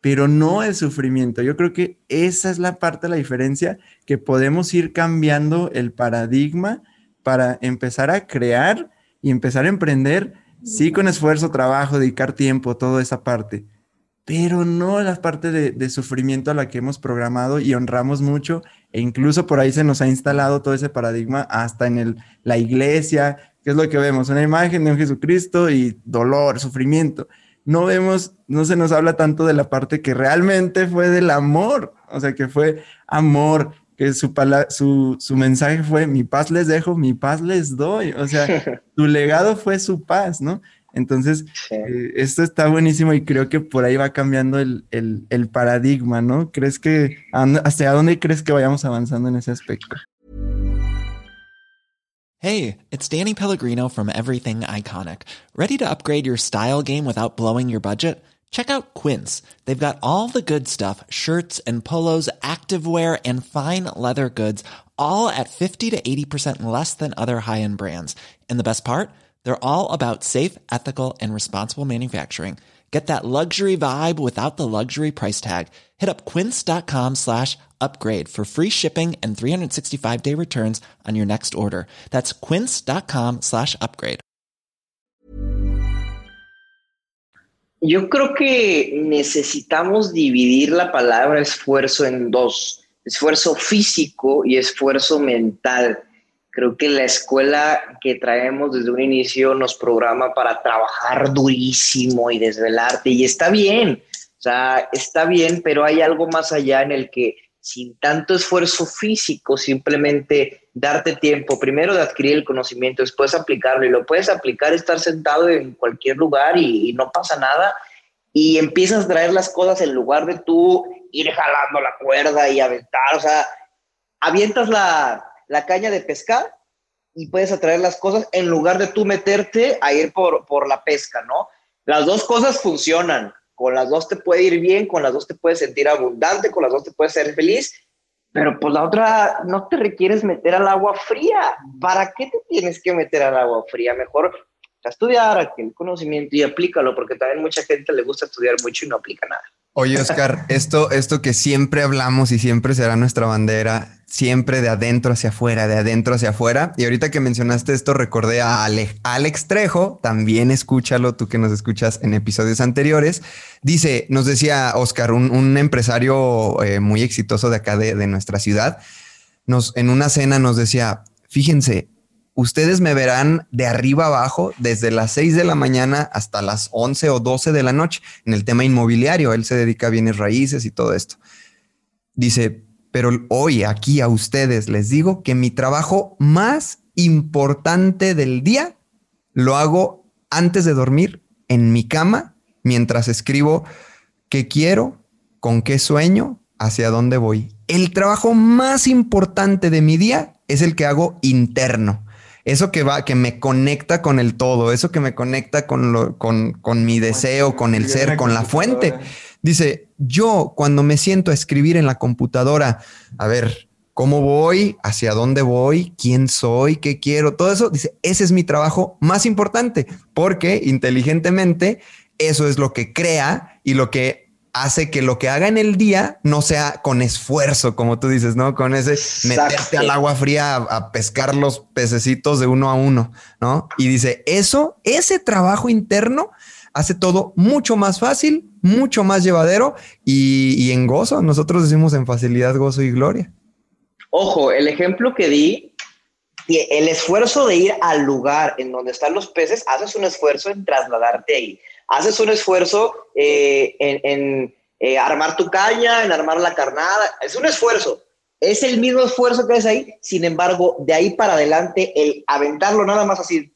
pero no el sufrimiento. Yo creo que esa es la parte de la diferencia, que podemos ir cambiando el paradigma para empezar a crear y empezar a emprender, sí con esfuerzo, trabajo, dedicar tiempo, toda esa parte, pero no la parte de, sufrimiento a la que hemos programado y honramos mucho, e incluso por ahí se nos ha instalado todo ese paradigma hasta en el, la iglesia, que es lo que vemos, una imagen de un Jesucristo y dolor, sufrimiento no vemos, no se nos habla tanto de la parte que realmente fue del amor, o sea, que fue amor, que su, su, su mensaje fue, mi paz les dejo, mi paz les doy, o sea, su legado fue su paz, ¿no? Entonces, eh, esto está buenísimo y creo que por ahí va cambiando el, el, el paradigma, ¿no? ¿Crees que, hacia dónde crees que vayamos avanzando en ese aspecto? Hey, it's Danny Pellegrino from Everything Iconic. Ready to upgrade your style game without blowing your budget? Check out Quince. They've got all the good stuff shirts and polos, activewear, and fine leather goods, all at 50 to 80% less than other high end brands. And the best part? They're all about safe, ethical, and responsible manufacturing. Get that luxury vibe without the luxury price tag. Hit up quince.com slash upgrade for free shipping and 365 day returns on your next order. That's quince.com slash upgrade. Yo creo que necesitamos dividir la palabra esfuerzo en dos, esfuerzo físico y esfuerzo mental. Creo que la escuela que traemos desde un inicio nos programa para trabajar durísimo y desvelarte y está bien, o sea, está bien, pero hay algo más allá en el que sin tanto esfuerzo físico, simplemente darte tiempo, primero de adquirir el conocimiento, después aplicarlo y lo puedes aplicar estar sentado en cualquier lugar y, y no pasa nada y empiezas a traer las cosas en lugar de tú ir jalando la cuerda y aventar, o sea, avientas la, la caña de pescar y puedes atraer las cosas en lugar de tú meterte a ir por, por la pesca, ¿no? Las dos cosas funcionan, con las dos te puede ir bien, con las dos te puedes sentir abundante, con las dos te puedes ser feliz, pero pues la otra no te requieres meter al agua fría. ¿Para qué te tienes que meter al agua fría? Mejor a estudiar, adquirir conocimiento y aplícalo, porque también mucha gente le gusta estudiar mucho y no aplica nada. Oye, Oscar, esto, esto que siempre hablamos y siempre será nuestra bandera, siempre de adentro hacia afuera, de adentro hacia afuera. Y ahorita que mencionaste esto, recordé a Alex Trejo, también escúchalo, tú que nos escuchas en episodios anteriores. Dice, nos decía Oscar, un, empresario eh, muy exitoso de acá de, de nuestra ciudad, nos, en una cena nos decía, fíjense, ustedes me verán de arriba abajo desde las 6 de la mañana hasta las 11 o 12 de la noche en el tema inmobiliario. Él se dedica a bienes raíces y todo esto. Dice, pero hoy aquí a ustedes les digo que mi trabajo más importante del día lo hago antes de dormir en mi cama mientras escribo qué quiero, con qué sueño, hacia dónde voy. El trabajo más importante de mi día es el que hago interno eso que va, que me conecta con el todo, eso que me conecta con, lo, con, con mi deseo, con el ser, con la fuente. Dice, yo cuando me siento a escribir en la computadora, a ver, ¿cómo voy? ¿Hacia dónde voy? ¿Quién soy? ¿Qué quiero? Todo eso, dice, ese es mi trabajo más importante, porque inteligentemente eso es lo que crea y lo que hace que lo que haga en el día no sea con esfuerzo, como tú dices, ¿no? Con ese meterte al agua fría a, pescar los pececitos de uno a uno, ¿no? Y dice, eso, ese trabajo interno hace todo mucho más fácil, mucho más llevadero y, y en gozo. Nosotros decimos en facilidad, gozo y gloria. Ojo, el ejemplo que di, el esfuerzo de ir al lugar en donde están los peces, haces un esfuerzo en trasladarte ahí haces un esfuerzo eh, en, eh, armar tu caña, en armar la carnada, es un esfuerzo. Es el mismo esfuerzo que es ahí, sin embargo, de ahí para adelante, el aventarlo nada más así,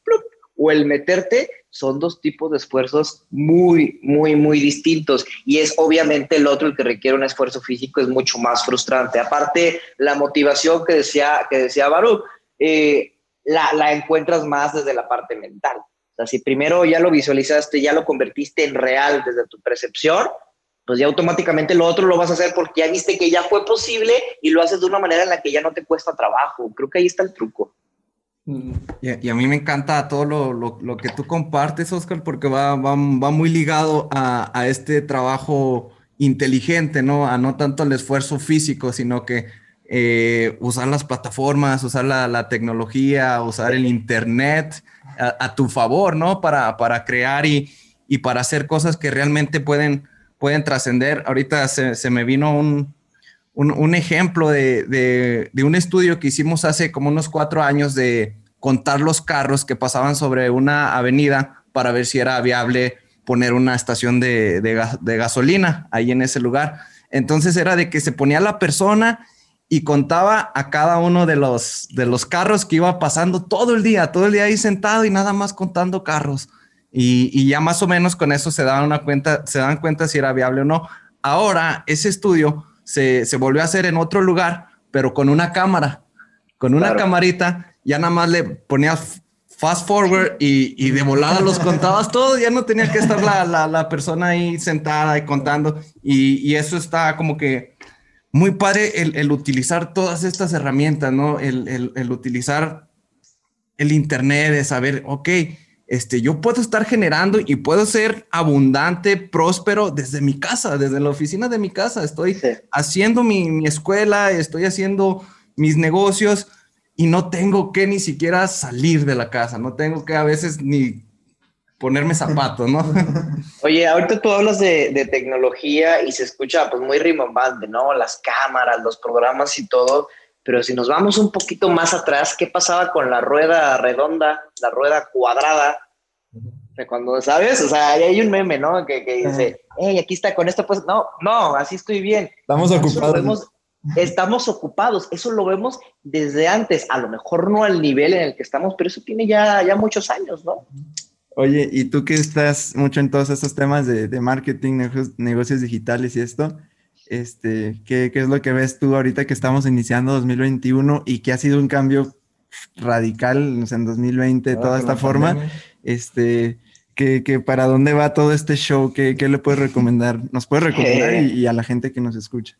o el meterte, son dos tipos de esfuerzos muy, muy, muy distintos. Y es obviamente el otro, el que requiere un esfuerzo físico, es mucho más frustrante. Aparte, la motivación que decía, que decía Baruch, eh, la, la encuentras más desde la parte mental. O sea, si primero ya lo visualizaste, ya lo convertiste en real desde tu percepción, pues ya automáticamente lo otro lo vas a hacer porque ya viste que ya fue posible y lo haces de una manera en la que ya no te cuesta trabajo. Creo que ahí está el truco. Y a, mí me encanta todo lo, lo, que tú compartes, Oscar, porque va, va, va muy ligado a, a, este trabajo inteligente, ¿no? A no tanto el esfuerzo físico, sino que eh, usar las plataformas, usar la, la tecnología, usar el Internet a, tu favor, ¿no? Para, para crear y, y, para hacer cosas que realmente pueden, pueden trascender. Ahorita se, me vino un, un, ejemplo de, de, de, un estudio que hicimos hace como unos cuatro años de contar los carros que pasaban sobre una avenida para ver si era viable poner una estación de, de gasolina ahí en ese lugar. Entonces era de que se ponía la persona y contaba a cada uno de los, de los carros que iba pasando todo el día, todo el día ahí sentado y nada más contando carros. Y, y, ya más o menos con eso se daban una cuenta, se dan cuenta si era viable o no. Ahora ese estudio se, se volvió a hacer en otro lugar, pero con una cámara, con una camarita, ya nada más le ponías fast forward y, y, de volada los contabas todos, ya no tenía que estar la, la, la persona ahí sentada y contando. Y, y, eso está como que muy padre el, utilizar todas estas herramientas, ¿no? El, utilizar el Internet, de saber, ok, este, yo puedo estar generando y puedo ser abundante, próspero desde mi casa, desde la oficina de mi casa. Estoy haciendo mi, mi, escuela, estoy haciendo mis negocios y no tengo que ni siquiera salir de la casa, no tengo que a veces ni ponerme zapatos, ¿no? Oye, ahorita tú hablas de, de, tecnología y se escucha pues muy rimbombante, ¿no? Las cámaras, los programas y todo, pero si nos vamos un poquito más atrás, ¿qué pasaba con la rueda redonda, la rueda cuadrada? De cuando, ¿sabes? O sea, hay un meme, ¿no? Que, que dice, hey, aquí está con esto, pues no, no, así estoy bien. Estamos ocupados. estamos ocupados, eso lo vemos desde antes, a lo mejor no al nivel en el que estamos, pero eso tiene ya, ya muchos años, ¿no? Oye, y tú que estás mucho en todos estos temas de, de marketing, negocios, digitales y esto, este, ¿qué, ¿qué, es lo que ves tú ahorita que estamos iniciando 2021 y que ha sido un cambio radical o sea, en 2020, ah, toda esta forma? Este, que, que, para dónde va todo este show, ¿qué, qué le puedes recomendar? ¿Nos puedes recomendar y, y a la gente que nos escucha?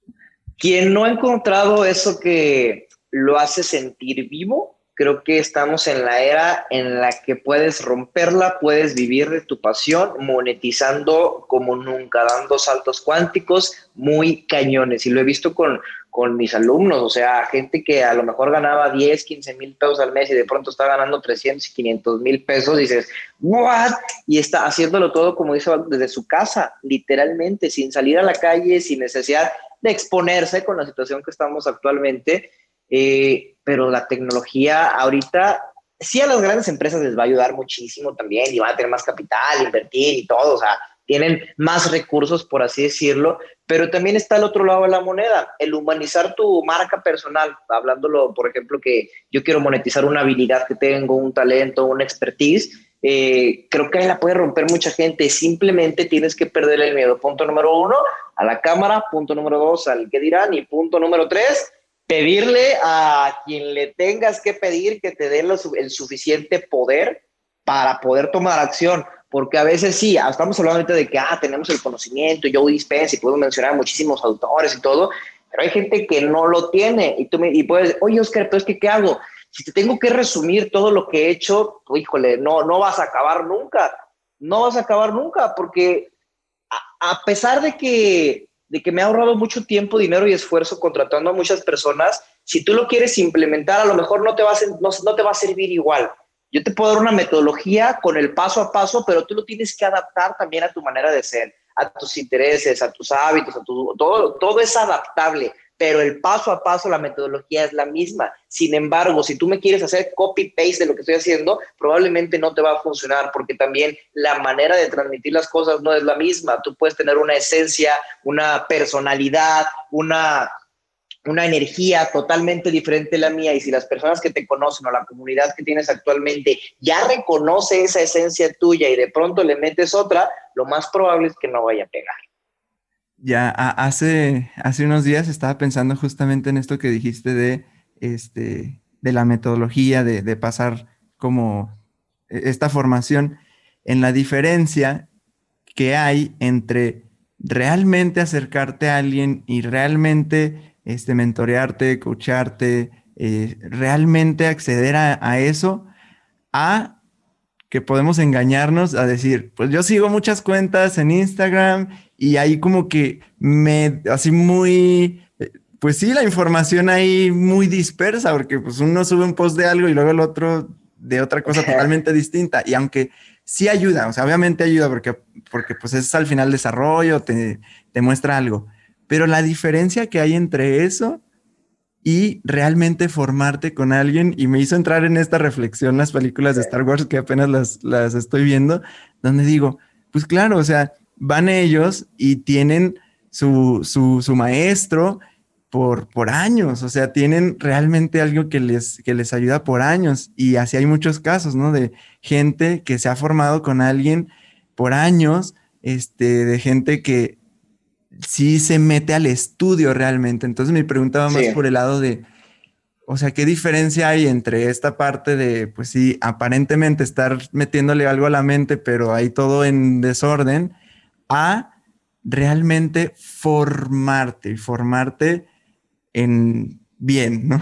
Quien no ha encontrado eso que lo hace sentir vivo, creo que estamos en la era en la que puedes romperla, puedes vivir de tu pasión, monetizando como nunca, dando saltos cuánticos muy cañones. Y lo he visto con, con mis alumnos, o sea, gente que a lo mejor ganaba 10, 15 mil pesos al mes y de pronto está ganando 300 y 500 mil pesos, dices, ¿what? Y está haciéndolo todo, como dice, desde su casa, literalmente, sin salir a la calle, sin necesidad de exponerse con la situación que estamos actualmente. Eh, pero la tecnología ahorita sí a las grandes empresas les va a ayudar muchísimo también y van a tener más capital, invertir y todo, o sea, tienen más recursos, por así decirlo, pero también está el otro lado de la moneda, el humanizar tu marca personal, hablándolo, por ejemplo, que yo quiero monetizar una habilidad que tengo, un talento, una expertise, eh, creo que ahí la puede romper mucha gente, simplemente tienes que perder el miedo. Punto número uno, a la cámara, punto número dos, al que dirán, y punto número tres, pedirle a quien le tengas que pedir que te dé el suficiente poder para poder tomar acción. Porque a veces sí, ah, estamos hablando de que ah, tenemos el conocimiento, yo dispense y puedo mencionar muchísimos autores y todo, pero hay gente que no lo tiene y tú me y puedes, oye Oscar, pero es que ¿qué hago? Si te tengo que resumir todo lo que he hecho, pues, híjole, no, no vas a acabar nunca, no vas a acabar nunca, porque a pesar de que de que me ha ahorrado mucho tiempo, dinero y esfuerzo contratando a muchas personas. Si tú lo quieres implementar, a lo mejor no te va a, no, te va a servir igual. Yo te puedo dar una metodología con el paso a paso, pero tú lo tienes que adaptar también a tu manera de ser, a tus intereses, a tus hábitos, a tu, todo, todo es adaptable pero el paso a paso, la metodología es la misma. Sin embargo, si tú me quieres hacer copy-paste de lo que estoy haciendo, probablemente no te va a funcionar porque también la manera de transmitir las cosas no es la misma. Tú puedes tener una esencia, una personalidad, una, una energía totalmente diferente a la mía y si las personas que te conocen o la comunidad que tienes actualmente ya reconoce esa esencia tuya y de pronto le metes otra, lo más probable es que no vaya a pegar ya hace, hace unos días estaba pensando justamente en esto que dijiste de, este, de la metodología, de, pasar como e, esta formación, en la diferencia que hay entre realmente acercarte a alguien y realmente este, mentorearte, coacharte, eh, realmente acceder a, a, eso, a que podemos engañarnos a decir, pues yo sigo muchas cuentas en Instagram y ahí como que me, así muy, eh, pues sí, la información ahí muy dispersa, porque pues uno sube un post de algo y luego el otro de otra cosa totalmente distinta. Y aunque sí ayuda, o sea, obviamente ayuda porque, porque pues es al final desarrollo, te, te muestra algo. Pero la diferencia que hay entre eso y realmente formarte con alguien, y me hizo entrar en esta reflexión las películas de Star Wars que apenas las, las estoy viendo, donde digo, pues claro, o sea, van ellos y tienen su, su, maestro por, por años, o sea, tienen realmente algo que les, que les ayuda por años. Y así hay muchos casos, ¿no? De gente que se ha formado con alguien por años, este, de gente que sí se mete al estudio realmente. Entonces mi pregunta va más por el lado de, o sea, ¿qué diferencia hay entre esta parte de, pues sí, aparentemente estar metiéndole algo a la mente, pero hay todo en desorden? a realmente formarte y formarte en bien, ¿no?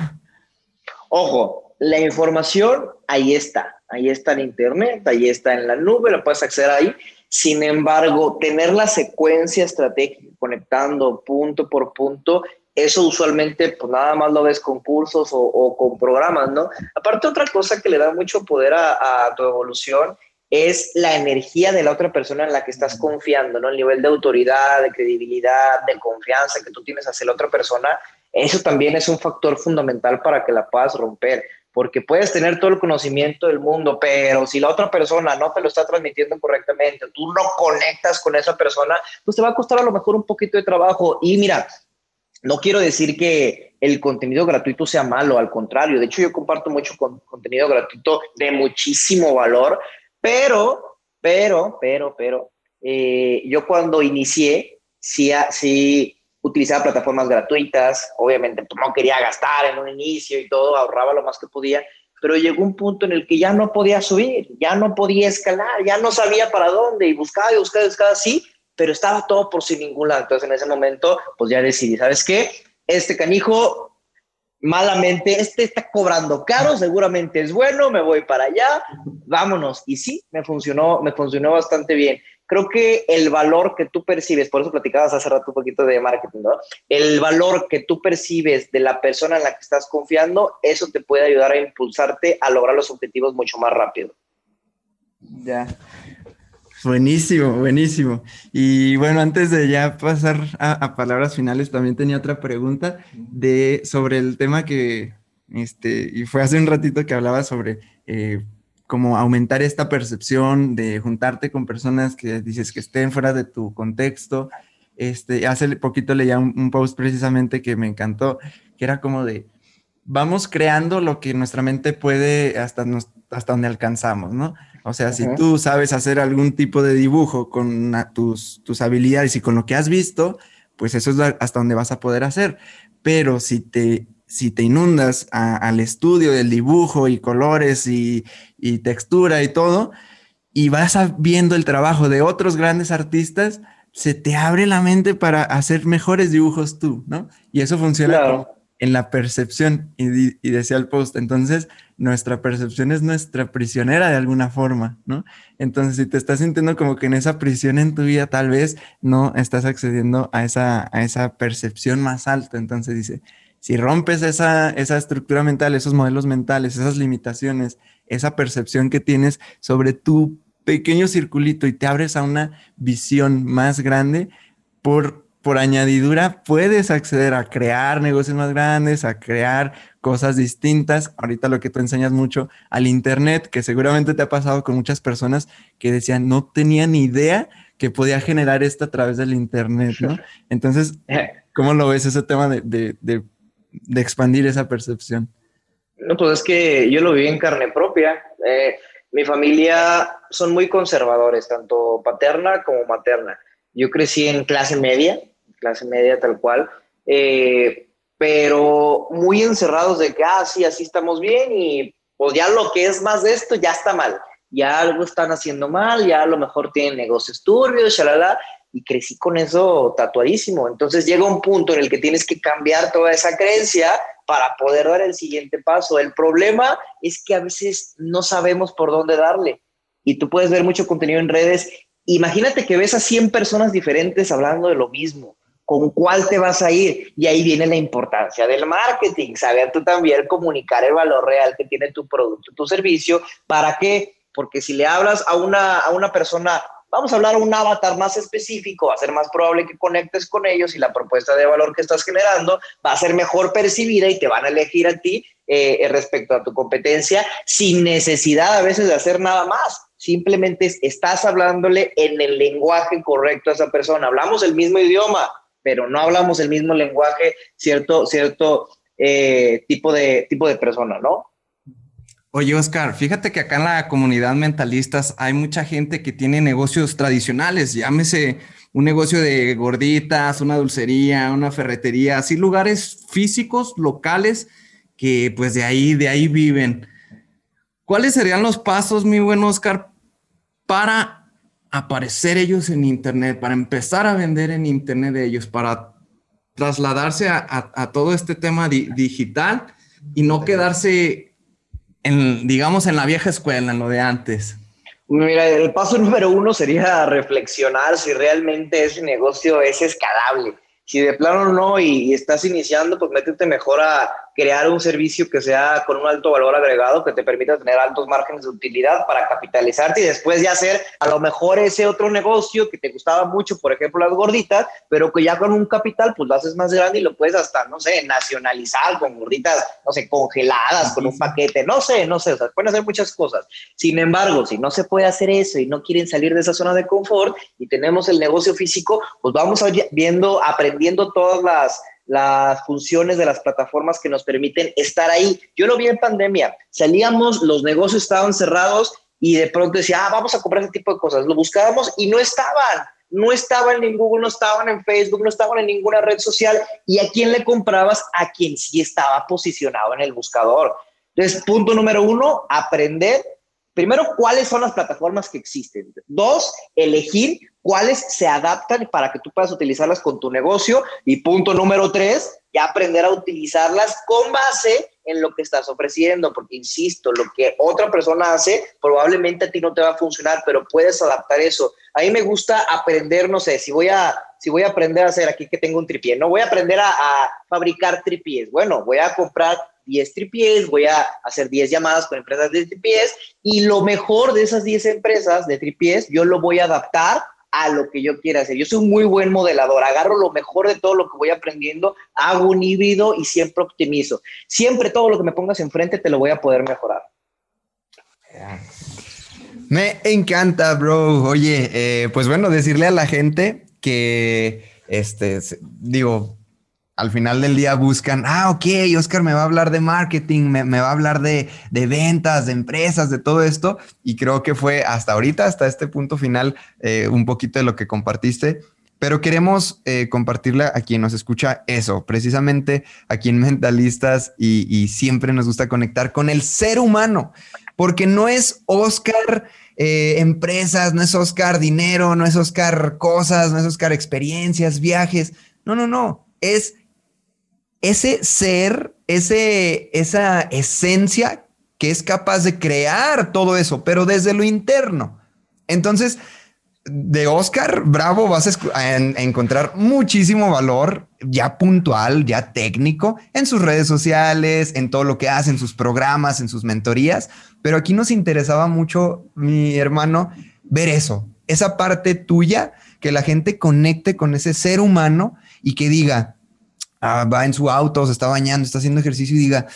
Ojo, la información ahí está. ahí está en internet, ahí está en la nube, lo puedes acceder ahí. Sin embargo, tener la secuencia estratégica conectando punto por punto, eso usualmente pues nada más lo ves con cursos o, con programas, ¿no? Aparte otra cosa que le da mucho poder a, a tu evolución es la energía de la otra persona en la que estás confiando, ¿no? El nivel de autoridad, de credibilidad, de confianza que tú tienes hacia la otra persona, eso también es un factor fundamental para que la puedas romper, porque puedes tener todo el conocimiento del mundo, pero si la otra persona no te lo está transmitiendo correctamente, tú no conectas con esa persona, pues te va a costar a lo mejor un poquito de trabajo. Y mira, no quiero decir que el contenido gratuito sea malo, al contrario, de hecho yo comparto mucho contenido gratuito de muchísimo valor, pero, pero, pero, pero, eh, yo cuando inicié, sí, sí utilizaba plataformas gratuitas, obviamente pues, no quería gastar en un inicio y todo, ahorraba lo más que podía, pero llegó un punto en el que ya no podía subir, ya no podía escalar, ya no sabía para dónde y buscaba y buscaba y buscaba, sí, pero estaba todo por sin ningún lado. Entonces en ese momento, pues ya decidí, ¿sabes qué? Este canijo malamente, este está cobrando caro, seguramente es bueno, me voy para allá, vámonos. Y sí, me funcionó, me funcionó bastante bien. Creo que el valor que tú percibes, por eso platicabas hace rato un poquito de marketing, ¿no? El valor que tú percibes de la persona en la que estás confiando, eso te puede ayudar a impulsarte a lograr los objetivos mucho más rápido. Ya. Buenísimo, buenísimo. Y bueno, antes de ya pasar a, palabras finales, también tenía otra pregunta de sobre el tema que, este, y fue hace un ratito que hablaba sobre eh, cómo aumentar esta percepción de juntarte con personas que dices que estén fuera de tu contexto. Este, hace poquito leía un, un post precisamente que me encantó, que era como de, vamos creando lo que nuestra mente puede hasta, hasta donde alcanzamos, ¿no? O sea, si tú sabes hacer algún tipo de dibujo con tus, tus habilidades y con lo que has visto, pues eso es hasta donde vas a poder hacer. Pero si te, si te inundas al estudio del dibujo y colores y, y, textura y todo, y vas viendo el trabajo de otros grandes artistas, se te abre la mente para hacer mejores dibujos tú, ¿no? Y eso funciona en la percepción, y, y decía el post, entonces nuestra percepción es nuestra prisionera de alguna forma, ¿no? Entonces, si te estás sintiendo como que en esa prisión en tu vida, tal vez no estás accediendo a esa, a esa percepción más alta. Entonces dice, si rompes esa, esa estructura mental, esos modelos mentales, esas limitaciones, esa percepción que tienes sobre tu pequeño circulito y te abres a una visión más grande, por por añadidura puedes acceder a crear negocios más grandes, a crear cosas distintas. Ahorita lo que tú enseñas mucho al Internet, que seguramente te ha pasado con muchas personas que decían, no tenían ni idea que podía generar esto a través del Internet, ¿no? Entonces, ¿cómo lo ves ese tema de, expandir esa percepción? No, pues es que yo lo viví en carne propia. Eh, mi familia son muy conservadores, tanto paterna como materna. Yo crecí en clase media, clase media tal cual, eh, pero muy encerrados de que, ah, sí, así estamos bien y pues ya lo que es más de esto ya está mal, ya algo están haciendo mal, ya a lo mejor tienen negocios turbios, shalala, y crecí con eso tatuadísimo. Entonces llega un punto en el que tienes que cambiar toda esa creencia para poder dar el siguiente paso. El problema es que a veces no sabemos por dónde darle. Y tú puedes ver mucho contenido en redes. Imagínate que ves a 100 personas diferentes hablando de lo mismo con cuál te vas a ir. Y ahí viene la importancia del marketing, saber tú también comunicar el valor real que tiene tu producto, tu servicio. ¿Para qué? Porque si le hablas a una, a una persona, vamos a hablar a un avatar más específico, va a ser más probable que conectes con ellos y la propuesta de valor que estás generando va a ser mejor percibida y te van a elegir a ti eh, respecto a tu competencia sin necesidad a veces de hacer nada más simplemente estás hablándole en el lenguaje correcto a esa persona. Hablamos el mismo idioma, pero no hablamos el mismo lenguaje, cierto, cierto eh, tipo, de, tipo de persona, ¿no? Oye, Oscar, fíjate que acá en la comunidad mentalistas hay mucha gente que tiene negocios tradicionales, llámese un negocio de gorditas, una dulcería, una ferretería, así lugares físicos, locales, que pues de ahí, de ahí viven. ¿Cuáles serían los pasos, mi buen Oscar, para aparecer ellos en Internet, para empezar a vender en Internet de ellos, para trasladarse a, todo este tema digital y no quedarse en, digamos, en la vieja escuela, en lo de antes? Mira, el paso número uno sería reflexionar si realmente ese negocio es escalable. Si de plano no y, estás iniciando, pues métete mejor a crear un servicio que sea con un alto valor agregado, que te permita tener altos márgenes de utilidad para capitalizarte y después ya hacer a lo mejor ese otro negocio que te gustaba mucho, por ejemplo las gorditas, pero que ya con un capital pues lo haces más grande y lo puedes hasta, no sé, nacionalizar con gorditas, no sé, congeladas, con un paquete, no sé, no sé, o sea, pueden hacer muchas cosas. Sin embargo, si no se puede hacer eso y no quieren salir de esa zona de confort y tenemos el negocio físico, pues vamos viendo, aprendiendo todas las las funciones de las plataformas que nos permiten estar ahí. Yo lo vi en pandemia, salíamos, los negocios estaban cerrados y de pronto decía, ah, vamos a comprar ese tipo de cosas. Lo buscábamos y no estaban, no estaban en Google, no estaban en Facebook, no estaban en ninguna red social. ¿Y a quién le comprabas? A quien sí estaba posicionado en el buscador. Entonces, punto número uno, aprender Primero, cuáles son las plataformas que existen. Dos, elegir cuáles se adaptan para que tú puedas utilizarlas con tu negocio. Y punto número tres, ya aprender a utilizarlas con base en lo que estás ofreciendo, porque insisto, lo que otra persona hace probablemente a ti no te va a funcionar, pero puedes adaptar eso. A mí me gusta aprender, no sé, si voy a, si voy a aprender a hacer aquí que tengo un tripié, no voy a aprender a, a fabricar tripiés. Bueno, voy a comprar 10 tripiés, voy a hacer 10 llamadas con empresas de tripiés y lo mejor de esas 10 empresas de tripiés yo lo voy a adaptar a lo que yo quiera hacer. Yo soy un muy buen modelador, agarro lo mejor de todo lo que voy aprendiendo, hago un híbrido y siempre optimizo. Siempre todo lo que me pongas enfrente te lo voy a poder mejorar. Me encanta, bro. Oye, eh, pues bueno, decirle a la gente que, este, digo, al final del día buscan, ah, ok, Oscar me va a hablar de marketing, me, va a hablar de, ventas, de empresas, de todo esto. Y creo que fue hasta ahorita, hasta este punto final, eh, un poquito de lo que compartiste. Pero queremos eh, compartirle a quien nos escucha eso, precisamente a quien mentalistas y, siempre nos gusta conectar con el ser humano, porque no es Oscar eh, empresas, no es Oscar dinero, no es Oscar cosas, no es Oscar experiencias, viajes. No, no, no. Es ese ser, ese, esa esencia que es capaz de crear todo eso, pero desde lo interno. Entonces, de Oscar Bravo vas a, encontrar muchísimo valor ya puntual, ya técnico en sus redes sociales, en todo lo que hace, en sus programas, en sus mentorías. Pero aquí nos interesaba mucho, mi hermano, ver eso, esa parte tuya, que la gente conecte con ese ser humano y que diga, Ah, va en su auto, se está bañando, está haciendo ejercicio y diga,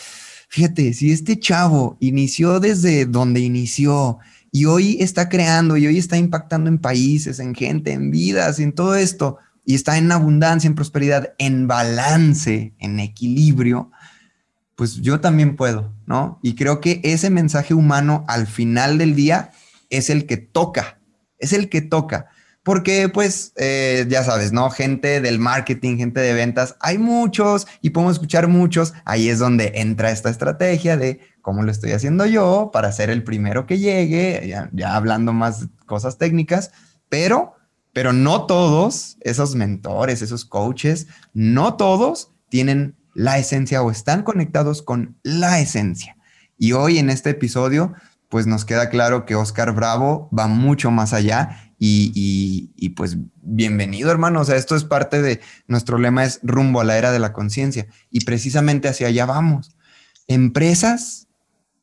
fíjate, si este chavo inició desde donde inició y hoy está creando y hoy está impactando en países, en gente, en vidas, en todo esto, y está en abundancia, en prosperidad, en balance, en equilibrio, pues yo también puedo, ¿no? Y creo que ese mensaje humano al final del día es el que toca, es el que toca porque pues eh, ya sabes, ¿no? Gente del marketing, gente de ventas, hay muchos y podemos escuchar muchos. Ahí es donde entra esta estrategia de cómo lo estoy haciendo yo para ser el primero que llegue, ya, hablando más cosas técnicas, pero, pero no todos esos mentores, esos coaches, no todos tienen la esencia o están conectados con la esencia. Y hoy en este episodio, pues nos queda claro que Oscar Bravo va mucho más allá y, pues bienvenido, hermano. O sea, esto es parte de nuestro lema, es rumbo a la era de la conciencia. Y precisamente hacia allá vamos. Empresas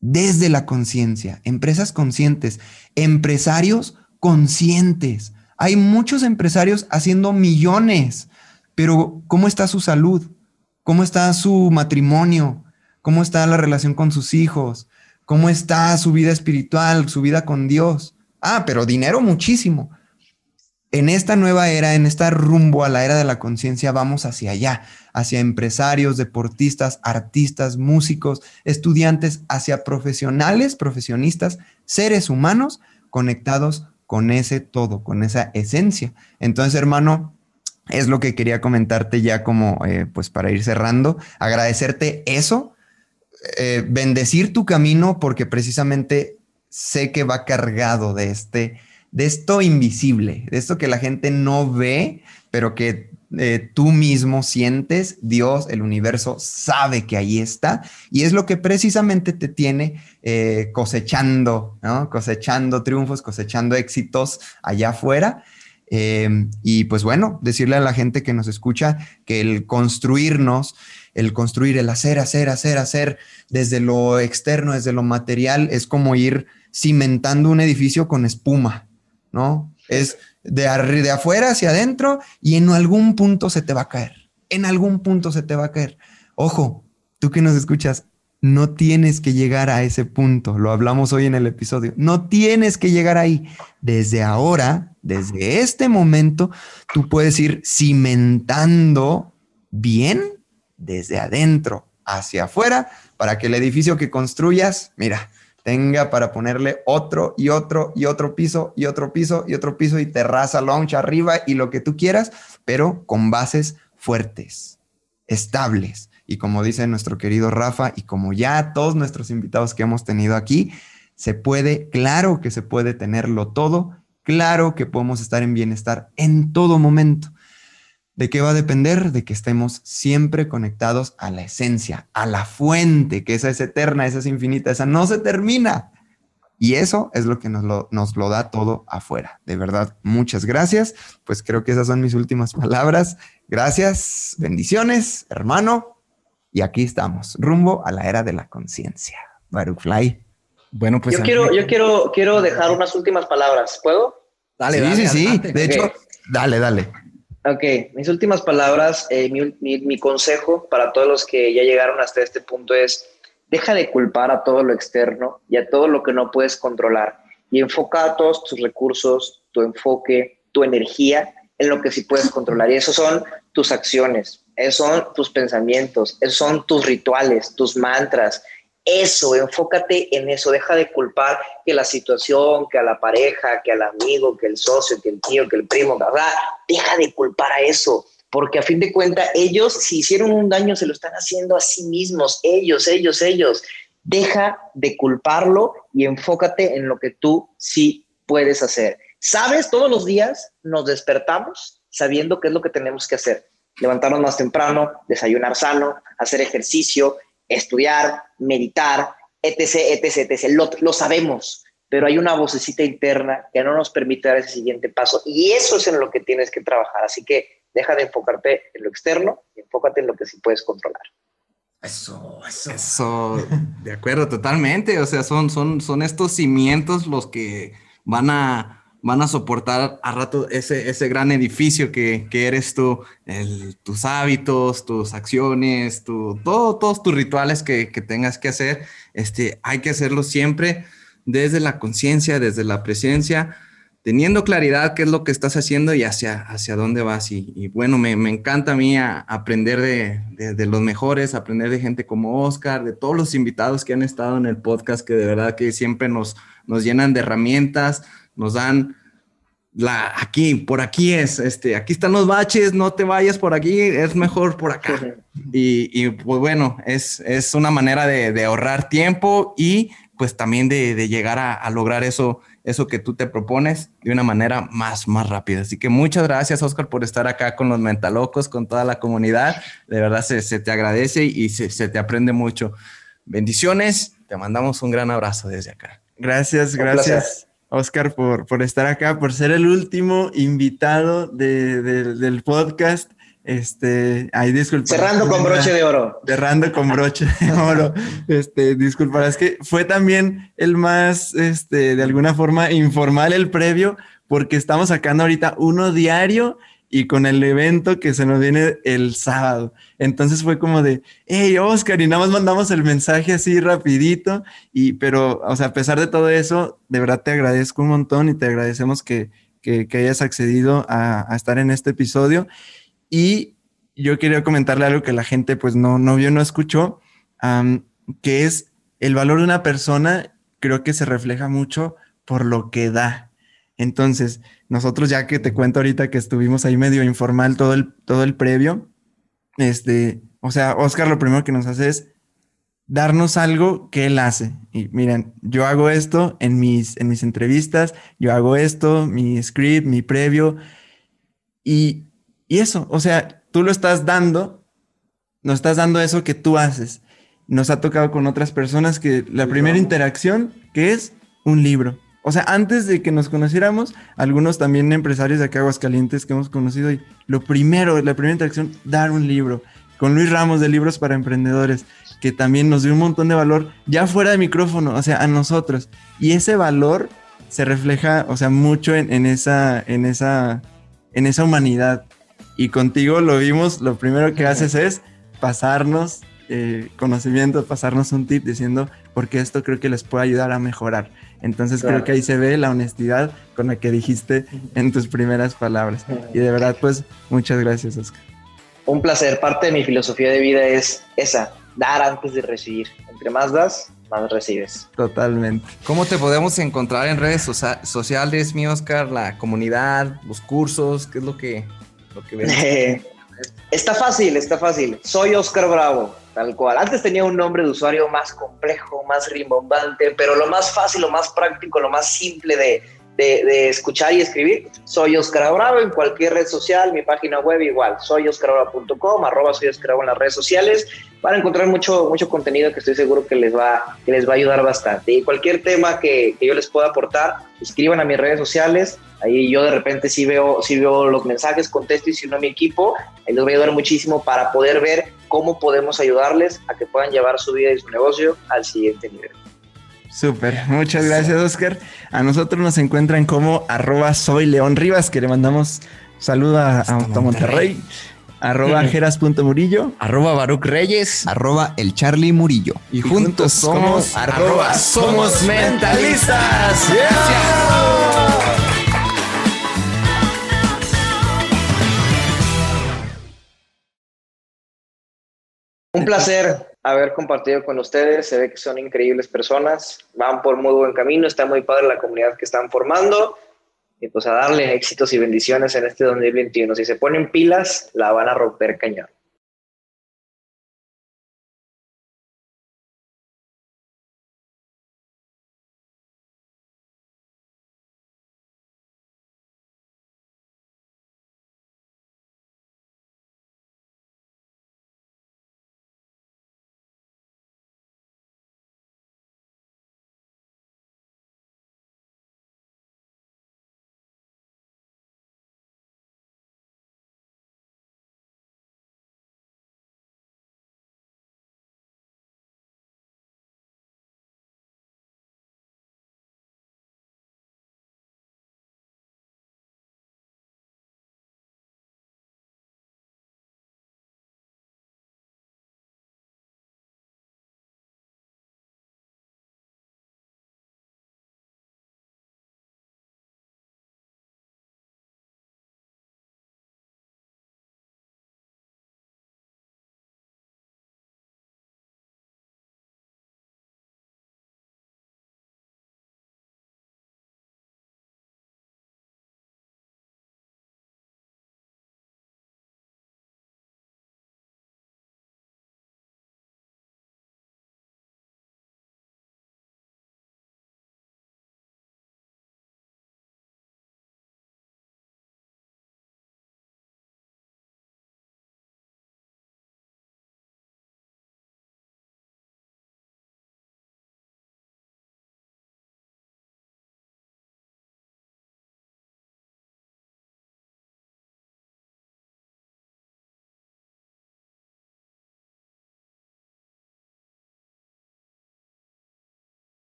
desde la conciencia, empresas conscientes, empresarios conscientes. Hay muchos empresarios haciendo millones, pero ¿cómo está su salud? ¿Cómo está su matrimonio? ¿Cómo está la relación con sus hijos? ¿Cómo está su vida espiritual, su vida con Dios? Ah, pero dinero muchísimo. En esta nueva era, en esta rumbo a la era de la conciencia, vamos hacia allá, hacia empresarios, deportistas, artistas, músicos, estudiantes, hacia profesionales, profesionistas, seres humanos conectados con ese todo, con esa esencia. Entonces, hermano, es lo que quería comentarte ya como, eh, pues para ir cerrando, agradecerte eso, eh, bendecir tu camino porque precisamente sé que va cargado de este, de esto invisible, de esto que la gente no ve, pero que eh, tú mismo sientes, Dios, el universo sabe que ahí está y es lo que precisamente te tiene eh, cosechando. Cosechando triunfos, cosechando éxitos allá afuera. Em, y pues bueno, decirle a la gente que nos escucha que el construirnos, el construir, el hacer, hacer, hacer, hacer desde lo externo, desde lo material, es como ir cimentando un edificio con espuma, ¿no? Es de, de afuera hacia adentro y en algún punto se te va a caer. En algún punto se te va a caer. Ojo, tú que nos escuchas, no tienes que llegar a ese punto. Lo hablamos hoy en el episodio. No tienes que llegar ahí. Desde ahora, desde este momento, tú puedes ir cimentando bien desde adentro hacia afuera para que el edificio que construyas, mira, tenga para ponerle otro y otro y otro piso y otro piso y otro piso y terraza, lounge arriba y lo que tú quieras, pero con bases fuertes, estables. Y como dice nuestro querido Rafa y como ya todos nuestros invitados que hemos tenido aquí, se puede, claro que se puede tenerlo todo, claro que podemos estar en bienestar en todo momento. ¿De qué va a depender? De que estemos siempre conectados a la esencia, a la fuente, que esa es eterna, esa es infinita, esa no se termina. Y eso es lo que nos lo, nos lo da todo afuera. De verdad, muchas gracias. Pues creo que esas son mis últimas palabras. Gracias, bendiciones, hermano. Y aquí estamos, rumbo a la era de la conciencia. Fly. Bueno, pues. Yo quiero, yo quiero, quiero dejar unas últimas palabras. ¿Puedo? Dale, sí, sí, sí. De hecho, dale, dale. Ok, mis últimas palabras, eh, mi, consejo para todos los que ya llegaron hasta este punto es, deja de culpar a todo lo externo y a todo lo que no puedes controlar y enfoca todos tus recursos, tu enfoque, tu energía en lo que sí puedes controlar. Y eso son tus acciones, esos son tus pensamientos, esos son tus rituales, tus mantras, eso, enfócate en eso, deja de culpar que la situación, que a la pareja, que al amigo, que el socio, que el tío, que el primo, ¿verdad? Deja de culpar a eso, porque a fin de cuentas ellos si hicieron un daño se lo están haciendo a sí mismos, ellos, ellos, ellos. Deja de culparlo y enfócate en lo que tú sí puedes hacer. ¿Sabes? Todos los días nos despertamos sabiendo qué es lo que tenemos que hacer. Levantarnos más temprano, desayunar sano, hacer ejercicio, estudiar, meditar, etc., etc., etc. Lo, sabemos, pero hay una vocecita interna que no nos permite dar ese siguiente paso y eso es en lo que tienes que trabajar. Así que deja de enfocarte en lo externo y enfócate en lo que sí puedes controlar. Eso, eso. Eso, de acuerdo, totalmente. O sea, son, son, son estos cimientos los que van a van a soportar a rato ese, ese gran edificio que, eres tú, tus hábitos, tus acciones, tu, todo, todos tus rituales que, tengas que hacer, este, hay que hacerlo siempre desde la conciencia, desde la presencia, teniendo claridad qué es lo que estás haciendo y hacia, hacia dónde vas. Y, bueno, me, encanta a mí aprender de, de, los mejores, aprender de gente como Oscar, de todos los invitados que han estado en el podcast, que de verdad que siempre nos, nos llenan de herramientas nos dan la aquí, por aquí es, este, aquí están los baches, no te vayas por aquí, es mejor por acá. Y, pues bueno, es, es una manera de, ahorrar tiempo y pues también de, llegar a, lograr eso, eso que tú te propones de una manera más, más rápida. Así que muchas gracias, Oscar, por estar acá con los mentalocos, con toda la comunidad. De verdad se, se te agradece y se, se, te aprende mucho. Bendiciones, te mandamos un gran abrazo desde acá. Gracias, gracias. Oscar, por, por estar acá, por ser el último invitado del podcast. Este, ahí disculpa. Cerrando con broche de oro. Cerrando con broche de oro. Este, disculpa, es que fue también el más, este, de alguna forma informal el previo, porque estamos sacando ahorita uno diario y con el evento que se nos viene el sábado. Entonces fue como de, hey Oscar, y nada más mandamos el mensaje así rapidito, y pero, o sea, a pesar de todo eso, de verdad te agradezco un montón y te agradecemos que, que, hayas accedido a, estar en este episodio. Y yo quería comentarle algo que la gente pues no, no vio, no escuchó, que es el valor de una persona, creo que se refleja mucho por lo que da entonces, nosotros ya que te cuento ahorita que estuvimos ahí medio informal todo el, todo el previo, este, o sea, Oscar lo primero que nos hace es darnos algo que él hace. Y miren, yo hago esto en mis, en mis entrevistas, yo hago esto, mi script, mi previo, y Y eso, o sea, tú lo estás dando, nos estás dando eso que tú haces. Nos ha tocado con otras personas que la primera interacción, que es un libro. O sea, antes de que nos conociéramos, algunos también empresarios de acá Aguascalientes que hemos conocido, y lo primero, la primera interacción, dar un libro. Con Luis Ramos de Libros para Emprendedores, que también nos dio un montón de valor ya fuera de micrófono, o sea, a nosotros. Y ese valor se refleja, o sea, mucho en, esa, en, esa, en esa humanidad. Y contigo lo vimos, lo primero que haces es pasarnos eh, conocimiento, pasarnos un tip diciendo, porque esto creo que les puede ayudar a mejorar. Entonces creo que ahí se ve la honestidad con la que dijiste en tus primeras palabras. Y de verdad, pues, muchas gracias, Oscar. Un placer. Parte de mi filosofía de vida es esa, dar antes de recibir. Entre más das, más recibes. Totalmente. ¿Cómo te podemos encontrar en redes sociales, mi Oscar? La comunidad, los cursos, ¿qué es lo que, lo que ves? está fácil, está fácil. Soy Oscar Bravo, tal cual. Antes tenía un nombre de usuario más complejo, más rimbombante, pero lo más fácil, lo más práctico, lo más simple de, de, escuchar y escribir, soy Oscar Bravo en cualquier red social, mi página web igual, soy oscarbravo.com, arroba soy Oscar en las redes sociales, van a encontrar mucho, mucho contenido que estoy seguro que les va, que les va a ayudar bastante. Y cualquier tema que, yo les pueda aportar, escriban a mis redes sociales, ahí yo de repente sí veo, sí veo los mensajes, contesto y si no mi equipo, ahí les voy a ayudar muchísimo para poder ver cómo podemos ayudarles a que puedan llevar su vida y su negocio al siguiente nivel. Súper, muchas gracias Oscar. A nosotros nos encuentran como arroba soy León Rivas, que le mandamos saludo a, Monterrey. Arroba jeras.murillo. Arroba Baruch Reyes. Arroba el Charlie Murillo. Y, juntos, somos arroba somos mentalistas. Un placer haber compartido con ustedes. Se ve que son increíbles personas, van por muy buen camino, está muy padre la comunidad que están formando. Y pues a darle éxitos y bendiciones en este 2021. Si se ponen pilas, la van a romper cañón.